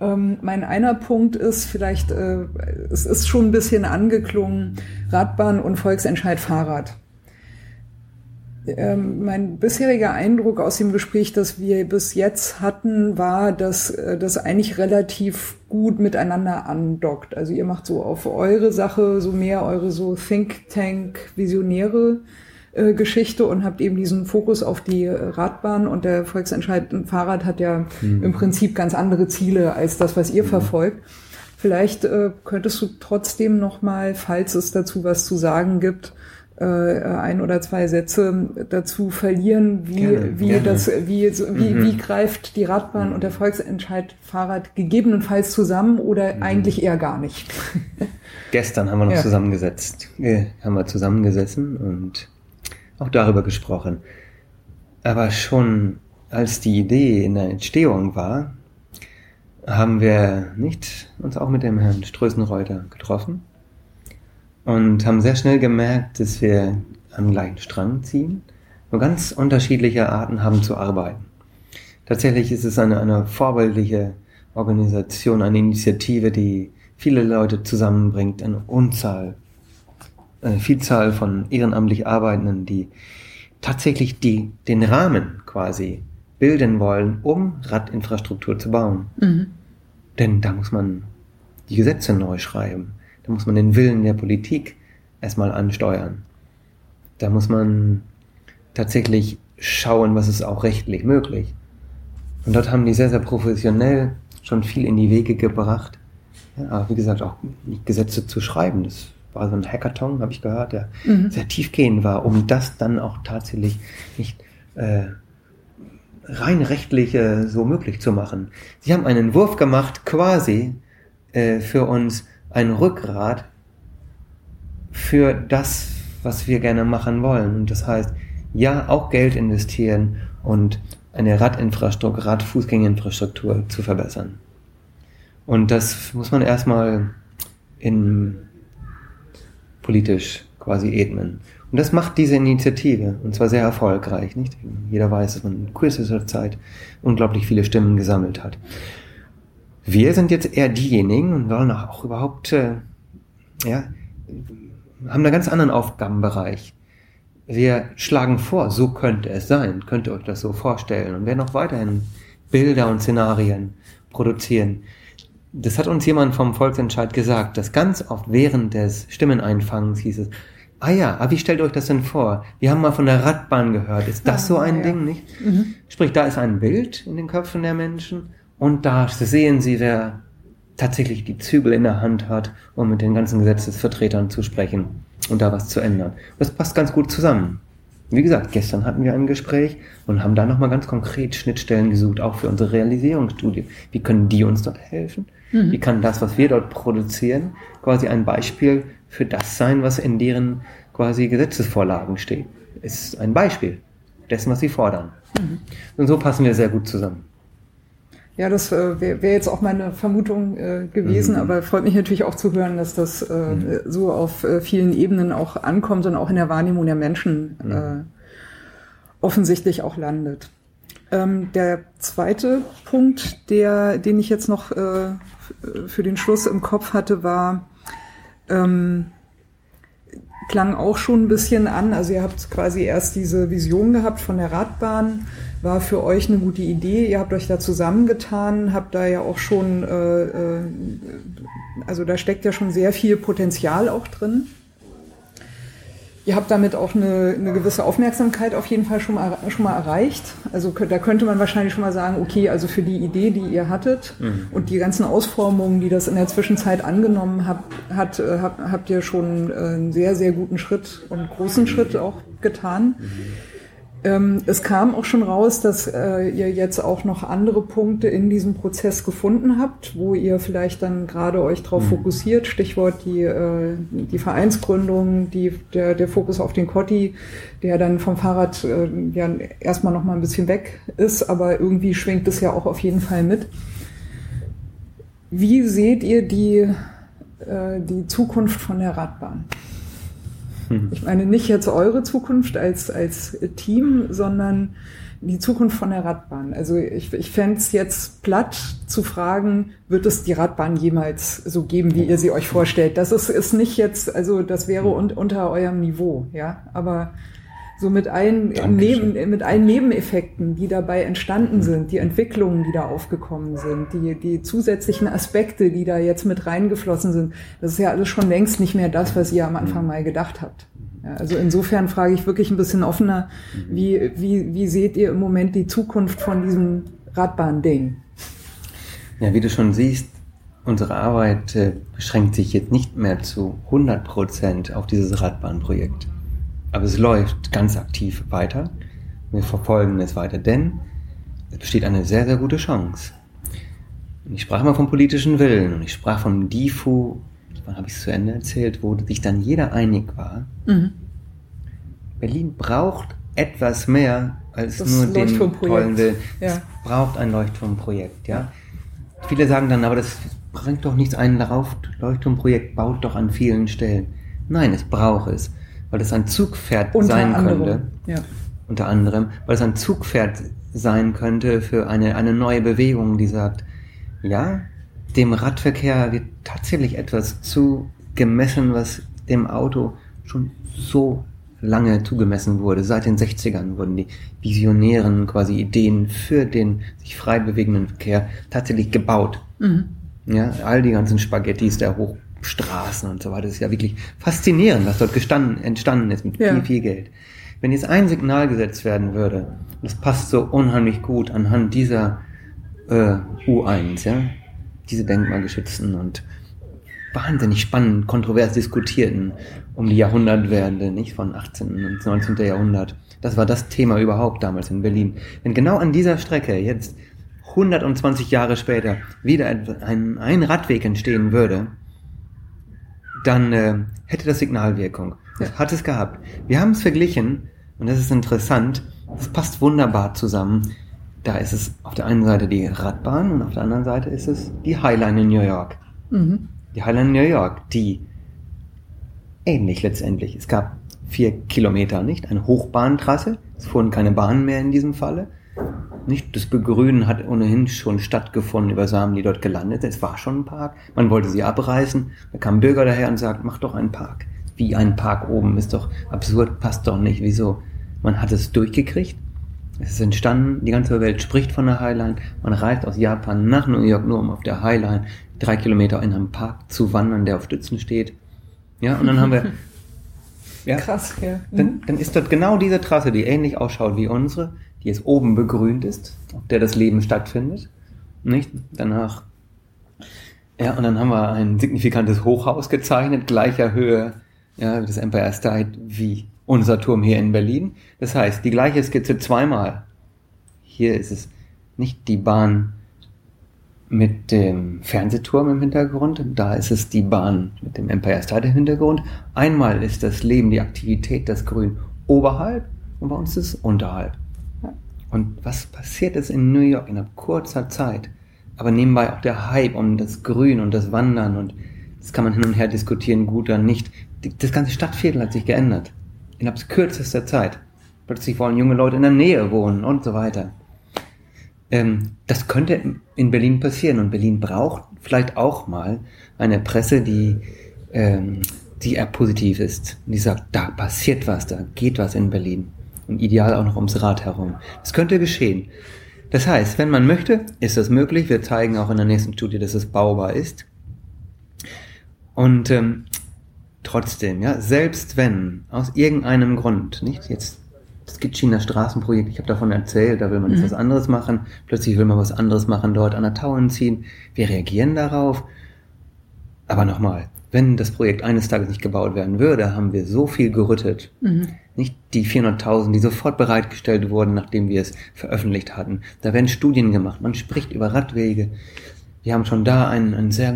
Ähm, mein einer Punkt ist vielleicht, äh, es ist schon ein bisschen angeklungen, Radbahn und Volksentscheid Fahrrad. Ähm, mein bisheriger Eindruck aus dem Gespräch, das wir bis jetzt hatten, war, dass äh, das eigentlich relativ gut miteinander andockt. Also ihr macht so auf eure Sache so mehr eure so Think Tank Visionäre äh, Geschichte und habt eben diesen Fokus auf die Radbahn und der Volksentscheid Fahrrad hat ja im Prinzip ganz andere Ziele als das, was ihr verfolgt. Vielleicht äh, könntest du trotzdem noch mal, falls es dazu was zu sagen gibt, äh, ein oder zwei Sätze dazu verlieren, wie, Gerne, wie gerne. das, wie, so, wie, Mhm. wie greift die Radbahn und der Volksentscheid Fahrrad gegebenenfalls zusammen oder Mhm. eigentlich eher gar nicht. Gestern haben wir noch Ja. zusammengesetzt. Wir haben wir zusammengesessen und auch darüber gesprochen. Aber schon als die Idee in der Entstehung war, haben wir nicht uns auch mit dem Herrn Strößenreuter getroffen und haben sehr schnell gemerkt, dass wir am gleichen Strang ziehen, nur ganz unterschiedliche Arten haben zu arbeiten. Tatsächlich ist es eine, eine vorbildliche Organisation, eine Initiative, die viele Leute zusammenbringt, eine Unzahl, eine Vielzahl von ehrenamtlich Arbeitenden, die tatsächlich die, den Rahmen quasi bilden wollen, um Radinfrastruktur zu bauen. Mhm. Denn da muss man die Gesetze neu schreiben. Da muss man den Willen der Politik erstmal ansteuern. Da muss man tatsächlich schauen, was ist auch rechtlich möglich. Und dort haben die sehr, sehr professionell schon viel in die Wege gebracht. Ja, wie gesagt, auch Gesetze zu schreiben. Das war so ein Hackathon, habe ich gehört, der mhm. sehr tiefgehend war, um das dann auch tatsächlich nicht äh, rein rechtlich äh, so möglich zu machen. Sie haben einen Wurf gemacht, quasi äh, für uns ein Rückgrat für das, was wir gerne machen wollen. Und das heißt, ja, auch Geld investieren und eine Radinfrastruktur, Radfußgängerinfrastruktur zu verbessern. Und das muss man erstmal in politisch quasi edmen. Und das macht diese Initiative, und zwar sehr erfolgreich, nicht? Jeder weiß, dass man in kürzester Zeit unglaublich viele Stimmen gesammelt hat. Wir sind jetzt eher diejenigen und wollen auch überhaupt, äh, ja, haben einen ganz anderen Aufgabenbereich. Wir schlagen vor, so könnte es sein, könnt ihr euch das so vorstellen und werden auch weiterhin Bilder und Szenarien produzieren. Das hat uns jemand vom Volksentscheid gesagt, dass ganz oft während des Stimmeneinfangens hieß es, ah ja, aber wie stellt euch das denn vor? Wir haben mal von der Radbahn gehört. Ist das so ein ja. Ding, nicht? Mhm. Sprich, da ist ein Bild in den Köpfen der Menschen und da sehen sie, wer tatsächlich die Zügel in der Hand hat, um mit den ganzen Gesetzesvertretern zu sprechen und da was zu ändern. Das passt ganz gut zusammen. Wie gesagt, gestern hatten wir ein Gespräch und haben da nochmal ganz konkret Schnittstellen gesucht, auch für unsere Realisierungsstudie. Wie können die uns dort helfen? Mhm. Wie kann das, was wir dort produzieren, quasi ein Beispiel für das sein, was in deren quasi Gesetzesvorlagen steht? Ist ein Beispiel dessen, was sie fordern. Mhm. Und so passen wir sehr gut zusammen. Ja, das äh, wäre wär jetzt auch meine Vermutung äh, gewesen, mhm. aber freut mich natürlich auch zu hören, dass das äh, mhm. so auf äh, vielen Ebenen auch ankommt und auch in der Wahrnehmung der Menschen mhm. äh, offensichtlich auch landet. Ähm, der zweite Punkt, der, den ich jetzt noch äh, für den Schluss im Kopf hatte, war, ähm, klang auch schon ein bisschen an. Also ihr habt quasi erst diese Vision gehabt von der Radbahn war für euch eine gute Idee. Ihr habt euch da zusammengetan, habt da ja auch schon, äh, äh, also da steckt ja schon sehr viel Potenzial auch drin. Ihr habt damit auch eine, eine gewisse Aufmerksamkeit auf jeden Fall schon mal, schon mal erreicht. Also da könnte man wahrscheinlich schon mal sagen, okay, also für die Idee, die ihr hattet mhm. und die ganzen Ausformungen, die das in der Zwischenzeit angenommen habt, hat, äh, habt, habt ihr schon äh, einen sehr, sehr guten Schritt und großen Schritt auch getan. Mhm. Ähm, es kam auch schon raus, dass äh, ihr jetzt auch noch andere Punkte in diesem Prozess gefunden habt, wo ihr vielleicht dann gerade euch darauf mhm. fokussiert. Stichwort die, äh, die Vereinsgründung, die, der, der Fokus auf den Kotti, der dann vom Fahrrad äh, ja erstmal noch mal ein bisschen weg ist, aber irgendwie schwingt es ja auch auf jeden Fall mit. Wie seht ihr die, äh, die Zukunft von der Radbahn? Ich meine nicht jetzt eure Zukunft als, als Team, sondern die Zukunft von der Radbahn. Also ich, ich fände es jetzt platt zu fragen, wird es die Radbahn jemals so geben, wie ihr sie euch vorstellt? Das ist, ist nicht jetzt, also das wäre un, unter eurem Niveau, ja. Aber so mit allen, Neben, mit allen Nebeneffekten, die dabei entstanden sind, die Entwicklungen, die da aufgekommen sind, die, die zusätzlichen Aspekte, die da jetzt mit reingeflossen sind, das ist ja alles schon längst nicht mehr das, was ihr am Anfang mal gedacht habt. Ja, also insofern frage ich wirklich ein bisschen offener, wie, wie, wie seht ihr im Moment die Zukunft von diesem Radbahn-Ding? Ja, wie du schon siehst, unsere Arbeit äh, beschränkt sich jetzt nicht mehr zu 100 Prozent auf dieses Radbahnprojekt. Aber es läuft ganz aktiv weiter. Wir verfolgen es weiter, denn es besteht eine sehr, sehr gute Chance. Und ich sprach mal vom politischen Willen und ich sprach vom DIFU, wann habe ich es zu Ende erzählt, wo sich dann jeder einig war. Mhm. Berlin braucht etwas mehr als das nur den tollen Willen. Ja. Es braucht ein Leuchtturmprojekt, ja. Viele sagen dann, aber das bringt doch nichts ein darauf, Leuchtturmprojekt baut doch an vielen Stellen. Nein, es braucht es weil es ein Zugpferd Unter sein anderem, könnte. Ja. Unter anderem, weil es ein Zugpferd sein könnte für eine, eine neue Bewegung, die sagt, Ja, dem Radverkehr wird tatsächlich etwas zugemessen, was dem Auto schon so lange zugemessen wurde. Seit den 60ern wurden die visionären quasi Ideen für den sich frei bewegenden Verkehr tatsächlich gebaut. Mhm. Ja, all die ganzen Spaghettis der Hochstraßen und so weiter. Das ist ja wirklich faszinierend, was dort gestanden, entstanden ist mit ja. viel, viel Geld. Wenn jetzt ein Signal gesetzt werden würde, das passt so unheimlich gut anhand dieser äh, U1, ja, diese denkmalgeschützten und wahnsinnig spannend, kontrovers diskutierten um die Jahrhundertwende, nicht von 18. und 19. Jahrhundert. Das war das Thema überhaupt damals in Berlin. Wenn genau an dieser Strecke jetzt 120 Jahre später wieder ein, ein Radweg entstehen würde, dann äh, hätte das Signalwirkung. Das hat es gehabt. Wir haben es verglichen und das ist interessant. Das passt wunderbar zusammen. Da ist es auf der einen Seite die Radbahn und auf der anderen Seite ist es die Highline in New York. Mhm. Die Highline in New York, die ähnlich letztendlich. Es gab vier Kilometer, nicht? Eine Hochbahntrasse. Es fuhren keine Bahnen mehr in diesem Falle. Nicht? Das Begrünen hat ohnehin schon stattgefunden über Samen, die dort gelandet sind. Es war schon ein Park. Man wollte sie abreißen. Da kam ein Bürger daher und sagt, mach doch einen Park. Wie ein Park oben ist doch absurd, passt doch nicht. Wieso? Man hat es durchgekriegt. Es ist entstanden, die ganze Welt spricht von der Highline. Man reist aus Japan nach New York nur, um auf der Highline drei Kilometer in einem Park zu wandern, der auf Stützen steht. Ja, und dann haben wir. Ja, Krass, ja. Dann, mhm. dann ist dort genau diese Trasse, die ähnlich ausschaut wie unsere, die jetzt oben begrünt ist, auf der das Leben stattfindet. Nicht? Danach. Ja, und dann haben wir ein signifikantes Hochhaus gezeichnet, gleicher Höhe, ja, das Empire State wie unser Turm hier in Berlin. Das heißt, die gleiche Skizze zweimal. Hier ist es nicht die Bahn mit dem Fernsehturm im Hintergrund, da ist es die Bahn mit dem Empire State im Hintergrund. Einmal ist das Leben, die Aktivität, das Grün oberhalb und bei uns ist es unterhalb. Und was passiert ist in New York in kurzer Zeit, aber nebenbei auch der Hype um das Grün und das Wandern und das kann man hin und her diskutieren, gut oder nicht. Das ganze Stadtviertel hat sich geändert innerhalb kürzester Zeit. Plötzlich wollen junge Leute in der Nähe wohnen und so weiter. Ähm, das könnte in Berlin passieren und Berlin braucht vielleicht auch mal eine Presse, die, ähm, die eher positiv ist und die sagt, da passiert was, da geht was in Berlin und ideal auch noch ums Rad herum. Das könnte geschehen. Das heißt, wenn man möchte, ist das möglich. Wir zeigen auch in der nächsten Studie, dass es baubar ist. Und ähm, trotzdem, ja, selbst wenn aus irgendeinem Grund, nicht jetzt das Gitschiner Straßenprojekt, ich habe davon erzählt, da will man jetzt mhm. was anderes machen, plötzlich will man was anderes machen, dort an der Tauen ziehen. Wir reagieren darauf. Aber nochmal, wenn das Projekt eines Tages nicht gebaut werden würde, haben wir so viel gerüttet. Mhm. Nicht die 400.000, die sofort bereitgestellt wurden, nachdem wir es veröffentlicht hatten. Da werden Studien gemacht, man spricht über Radwege. Wir haben schon da einen, einen sehr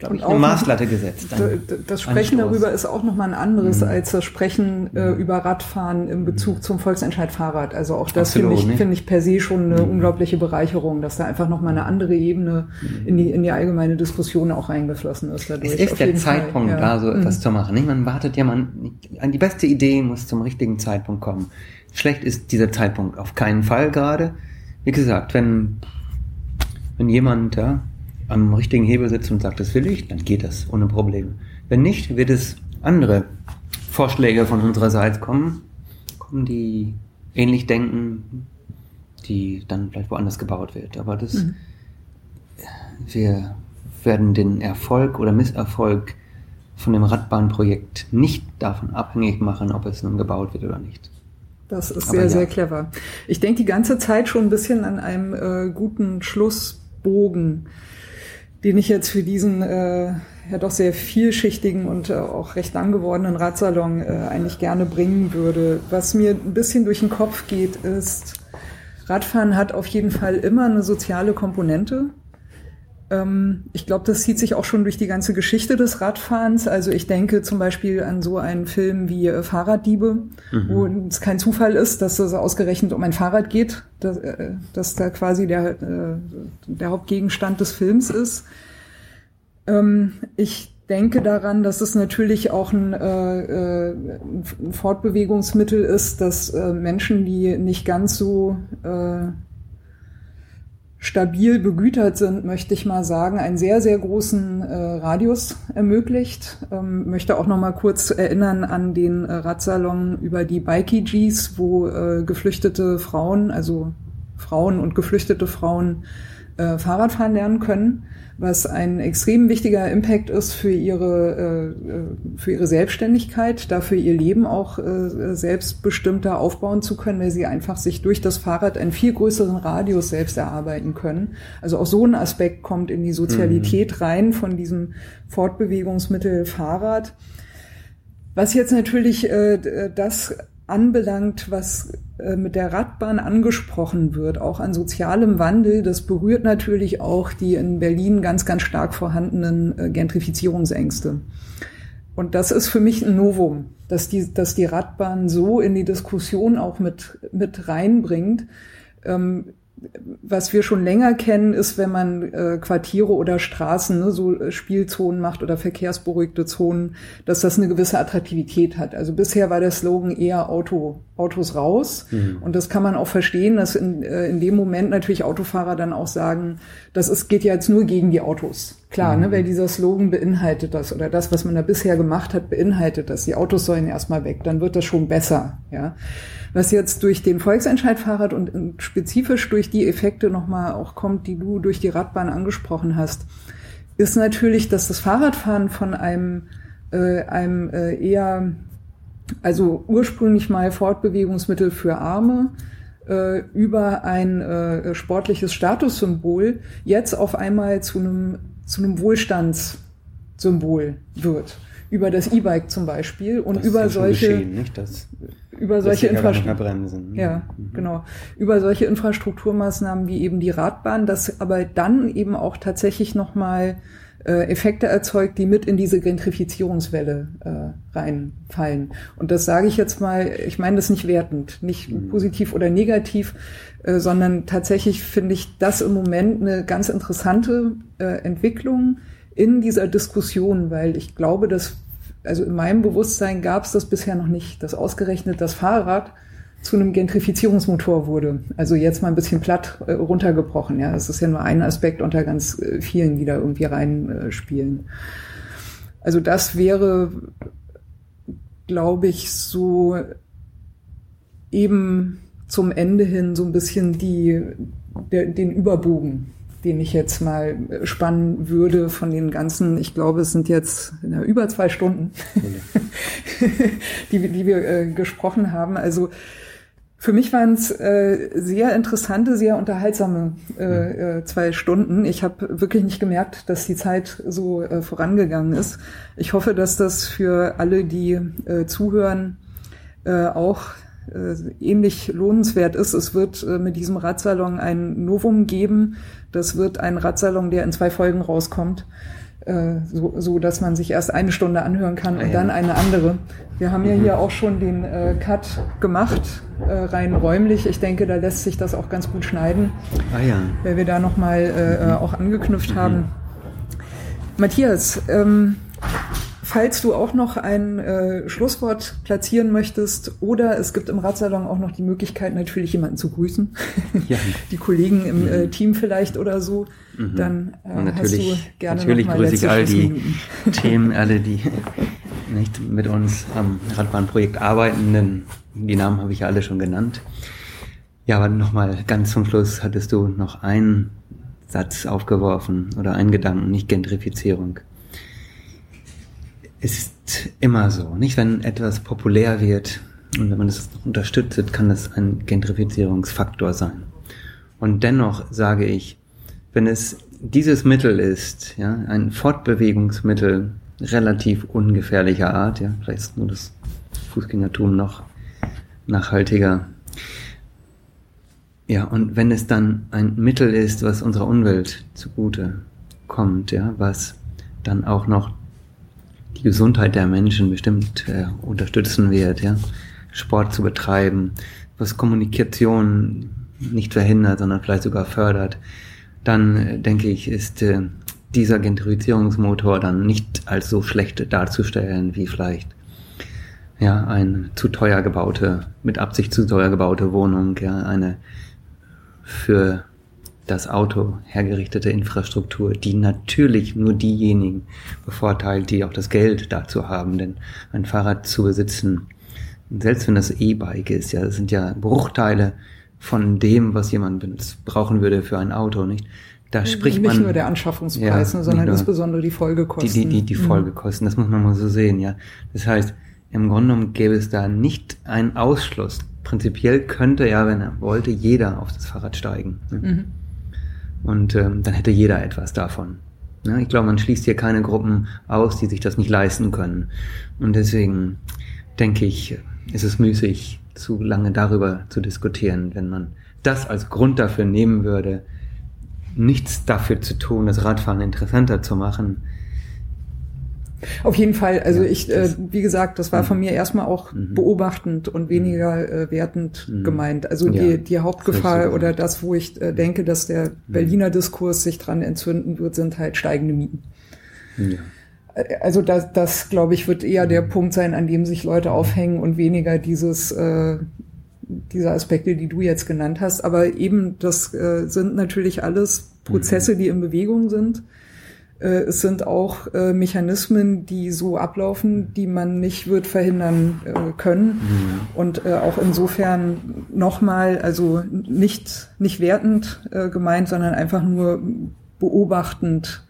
glaube ich, eine Maßlatte gesetzt. Ein, das Sprechen darüber ist auch nochmal ein anderes mhm. als das Sprechen äh, mhm. über Radfahren im Bezug mhm. zum Volksentscheid Fahrrad. Also auch das finde ich, finde ich per se schon eine mhm. unglaubliche Bereicherung, dass da einfach nochmal eine andere Ebene mhm. in die, in die allgemeine Diskussion auch eingeflossen ist. Dadurch. Es ist der Zeitpunkt, ja. da so etwas mhm. zu machen. Nicht? Man wartet ja, man, die beste Idee muss zum richtigen Zeitpunkt kommen. Schlecht ist dieser Zeitpunkt auf keinen Fall gerade. Wie gesagt, wenn, wenn jemand, ja, am richtigen Hebel sitzt und sagt, das will ich, dann geht das ohne Probleme. Wenn nicht, wird es andere Vorschläge von unsererseits kommen, kommen, die ähnlich denken, die dann vielleicht woanders gebaut wird. Aber das, mhm. wir werden den Erfolg oder Misserfolg von dem Radbahnprojekt nicht davon abhängig machen, ob es nun gebaut wird oder nicht. Das ist Aber sehr, ja. sehr clever. Ich denke die ganze Zeit schon ein bisschen an einem äh, guten Schlussbogen den ich jetzt für diesen äh, ja doch sehr vielschichtigen und äh, auch recht lang gewordenen Radsalon äh, eigentlich gerne bringen würde. Was mir ein bisschen durch den Kopf geht, ist, Radfahren hat auf jeden Fall immer eine soziale Komponente. Ähm, ich glaube, das zieht sich auch schon durch die ganze Geschichte des Radfahrens. Also ich denke zum Beispiel an so einen Film wie äh, Fahrraddiebe, mhm. wo es kein Zufall ist, dass es ausgerechnet um ein Fahrrad geht, dass, äh, dass da quasi der, äh, der Hauptgegenstand des Films ist. Ähm, ich denke daran, dass es natürlich auch ein, äh, ein Fortbewegungsmittel ist, dass äh, Menschen, die nicht ganz so äh, stabil begütert sind, möchte ich mal sagen, einen sehr, sehr großen äh, Radius ermöglicht. Ähm, möchte auch noch mal kurz erinnern an den äh, Radsalon über die Bikey-Gs, wo äh, geflüchtete Frauen, also Frauen und geflüchtete Frauen äh, Fahrradfahren lernen können was ein extrem wichtiger Impact ist für ihre, äh, für ihre Selbstständigkeit, dafür ihr Leben auch äh, selbstbestimmter aufbauen zu können, weil sie einfach sich durch das Fahrrad einen viel größeren Radius selbst erarbeiten können. Also auch so ein Aspekt kommt in die Sozialität mhm. rein von diesem Fortbewegungsmittel Fahrrad. Was jetzt natürlich äh, das anbelangt, was äh, mit der Radbahn angesprochen wird, auch an sozialem Wandel, das berührt natürlich auch die in Berlin ganz, ganz stark vorhandenen äh, Gentrifizierungsängste. Und das ist für mich ein Novum, dass die, dass die Radbahn so in die Diskussion auch mit, mit reinbringt. Ähm, was wir schon länger kennen, ist, wenn man äh, Quartiere oder Straßen, ne, so äh, Spielzonen macht oder verkehrsberuhigte Zonen, dass das eine gewisse Attraktivität hat. Also bisher war der Slogan eher Auto, Autos raus. Mhm. Und das kann man auch verstehen, dass in, äh, in dem Moment natürlich Autofahrer dann auch sagen, das ist, geht ja jetzt nur gegen die Autos. Klar, ne, mhm. ne, weil dieser Slogan beinhaltet das oder das, was man da bisher gemacht hat, beinhaltet das. Die Autos sollen erstmal weg, dann wird das schon besser, ja. Was jetzt durch den Volksentscheid-Fahrrad und spezifisch durch die Effekte nochmal auch kommt, die du durch die Radbahn angesprochen hast, ist natürlich, dass das Fahrradfahren von einem, äh, einem äh, eher, also ursprünglich mal Fortbewegungsmittel für Arme, äh, über ein äh, sportliches Statussymbol jetzt auf einmal zu einem, zu einem Wohlstandssymbol wird über das E-Bike zum Beispiel und das über ist ja solche nicht? Das, über solche Infrastrukturmaßnahmen. Ja, mhm. genau. Über solche Infrastrukturmaßnahmen wie eben die Radbahn, das aber dann eben auch tatsächlich nochmal äh, Effekte erzeugt, die mit in diese Gentrifizierungswelle äh, reinfallen. Und das sage ich jetzt mal, ich meine das nicht wertend, nicht mhm. positiv oder negativ, äh, sondern tatsächlich finde ich das im Moment eine ganz interessante äh, Entwicklung, in dieser Diskussion, weil ich glaube, dass, also in meinem Bewusstsein gab es das bisher noch nicht, dass ausgerechnet das Fahrrad zu einem Gentrifizierungsmotor wurde. Also jetzt mal ein bisschen platt äh, runtergebrochen. Ja, das ist ja nur ein Aspekt unter ganz äh, vielen, die da irgendwie reinspielen. Äh, also das wäre, glaube ich, so eben zum Ende hin so ein bisschen die, der, den Überbogen den ich jetzt mal spannen würde von den ganzen, ich glaube, es sind jetzt na, über zwei Stunden, die, die wir äh, gesprochen haben. Also für mich waren es äh, sehr interessante, sehr unterhaltsame äh, äh, zwei Stunden. Ich habe wirklich nicht gemerkt, dass die Zeit so äh, vorangegangen ist. Ich hoffe, dass das für alle, die äh, zuhören, äh, auch äh, ähnlich lohnenswert ist. Es wird äh, mit diesem Radsalon ein Novum geben. Das wird ein Radsalon, der in zwei Folgen rauskommt, so, so dass man sich erst eine Stunde anhören kann und ja. dann eine andere. Wir haben ja mhm. hier auch schon den äh, Cut gemacht, äh, rein räumlich. Ich denke, da lässt sich das auch ganz gut schneiden, ah, ja. weil wir da nochmal äh, mhm. auch angeknüpft mhm. haben. Matthias, ähm, falls du auch noch ein äh, Schlusswort platzieren möchtest oder es gibt im Radsalon auch noch die Möglichkeit, natürlich jemanden zu grüßen, ja. die Kollegen im äh, mhm. Team vielleicht oder so, mhm. dann äh, hast du gerne Natürlich noch mal grüße ich all die Themen, alle, die nicht mit uns am Radbahnprojekt arbeiten, denn die Namen habe ich ja alle schon genannt. Ja, aber nochmal ganz zum Schluss hattest du noch einen Satz aufgeworfen oder einen Gedanken, nicht Gentrifizierung ist immer so. Nicht, wenn etwas populär wird und wenn man das unterstützt, kann das ein Gentrifizierungsfaktor sein. Und dennoch sage ich, wenn es dieses Mittel ist, ja, ein Fortbewegungsmittel relativ ungefährlicher Art, ja, vielleicht ist nur das Fußgängertum noch nachhaltiger. Ja, und wenn es dann ein Mittel ist, was unserer Umwelt zugute kommt, ja, was dann auch noch die Gesundheit der Menschen bestimmt äh, unterstützen wird, ja. Sport zu betreiben, was Kommunikation nicht verhindert, sondern vielleicht sogar fördert, dann äh, denke ich, ist äh, dieser Gentrifizierungsmotor dann nicht als so schlecht darzustellen wie vielleicht ja eine zu teuer gebaute, mit Absicht zu teuer gebaute Wohnung, ja eine für das Auto hergerichtete Infrastruktur, die natürlich nur diejenigen bevorteilt, die auch das Geld dazu haben, denn ein Fahrrad zu besitzen, selbst wenn das E-Bike ist, ja, das sind ja Bruchteile von dem, was jemand brauchen würde für ein Auto, nicht? Da spricht nicht man. Nicht nur der Anschaffungspreis, ja, sondern insbesondere die Folgekosten. Die, die, die, die mhm. Folgekosten, das muss man mal so sehen, ja. Das heißt, im Grunde genommen gäbe es da nicht einen Ausschluss. Prinzipiell könnte ja, wenn er wollte, jeder auf das Fahrrad steigen. Ne? Mhm. Und ähm, dann hätte jeder etwas davon. Ja, ich glaube, man schließt hier keine Gruppen aus, die sich das nicht leisten können. Und deswegen denke ich, ist es müßig, zu lange darüber zu diskutieren, wenn man das als Grund dafür nehmen würde, nichts dafür zu tun, das Radfahren interessanter zu machen, auf jeden Fall. Also ja, ich, äh, wie gesagt, das war von mhm. mir erstmal auch mhm. beobachtend und weniger äh, wertend mhm. gemeint. Also ja, die, die Hauptgefahr oder das, wo ich äh, denke, dass der mhm. Berliner Diskurs sich dran entzünden wird, sind halt steigende Mieten. Ja. Äh, also das, das glaube ich, wird eher der mhm. Punkt sein, an dem sich Leute aufhängen und weniger dieses äh, diese Aspekte, die du jetzt genannt hast. Aber eben, das äh, sind natürlich alles Prozesse, die in Bewegung sind. Äh, es sind auch äh, Mechanismen, die so ablaufen, die man nicht wird verhindern äh, können. Mhm. Und auch insofern nochmal, also nicht, nicht wertend gemeint, sondern einfach nur beobachtend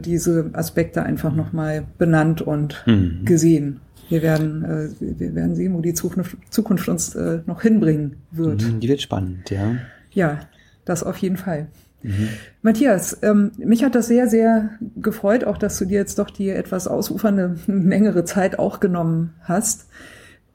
diese Aspekte einfach nochmal benannt und mhm. gesehen. Wir werden, wir werden sehen, wo die Zukunft, uns noch hinbringen wird. Mhm, die wird spannend, ja. Ja, das auf jeden Fall. Mhm. Matthias, ähm, mich hat das sehr, sehr gefreut, auch dass du dir jetzt doch die etwas ausufernde längere Zeit auch genommen hast.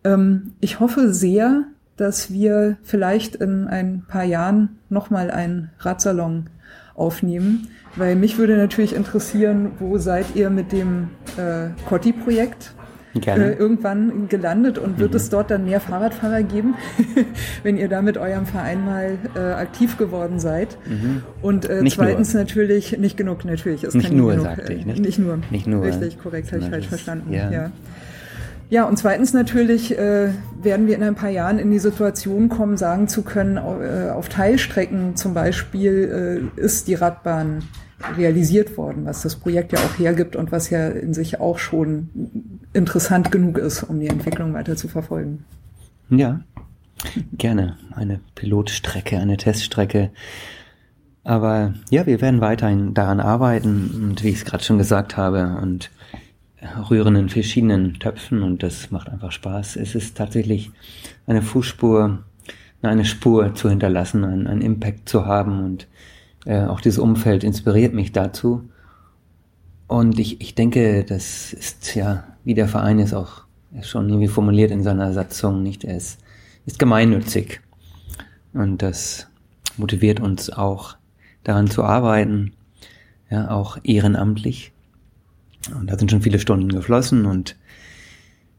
Ähm, ich hoffe sehr, dass wir vielleicht in ein paar Jahren nochmal einen Radsalon aufnehmen, weil mich würde natürlich interessieren, wo seid ihr mit dem äh, Cotti-Projekt? Äh, irgendwann gelandet und wird mhm. es dort dann mehr Fahrradfahrer geben, wenn ihr da mit eurem Verein mal äh, aktiv geworden seid. Mhm. Und äh, zweitens nur. natürlich, nicht genug natürlich. Es nicht nur, genug, sagte ich. Nicht, nicht nur. Nicht nur. Richtig, korrekt, habe ich falsch verstanden. Ja. ja. Ja, und zweitens natürlich äh, werden wir in ein paar Jahren in die Situation kommen, sagen zu können, äh, auf Teilstrecken zum Beispiel äh, ist die Radbahn realisiert worden, was das Projekt ja auch hergibt und was ja in sich auch schon interessant genug ist, um die Entwicklung weiter zu verfolgen. Ja, gerne. Eine Pilotstrecke, eine Teststrecke. Aber ja, wir werden weiterhin daran arbeiten und wie ich es gerade schon gesagt habe und rühren in verschiedenen Töpfen und das macht einfach Spaß. Es ist tatsächlich eine Fußspur, eine Spur zu hinterlassen, einen, einen Impact zu haben und äh, auch dieses Umfeld inspiriert mich dazu. Und ich, ich denke, das ist ja, wie der Verein ist auch schon irgendwie formuliert in seiner Satzung, nicht? Er ist, ist gemeinnützig. Und das motiviert uns auch daran zu arbeiten, ja, auch ehrenamtlich. Und da sind schon viele Stunden geflossen und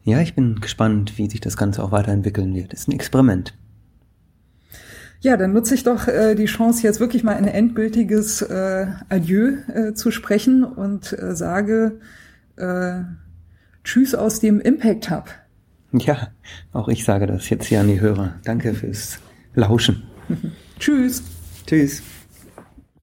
ja, ich bin gespannt, wie sich das Ganze auch weiterentwickeln wird. Es ist ein Experiment. Ja, dann nutze ich doch äh, die Chance, jetzt wirklich mal ein endgültiges äh, Adieu äh, zu sprechen und äh, sage äh, Tschüss aus dem Impact Hub. Ja, auch ich sage das jetzt hier an die Hörer. Danke fürs Lauschen. Tschüss. Tschüss.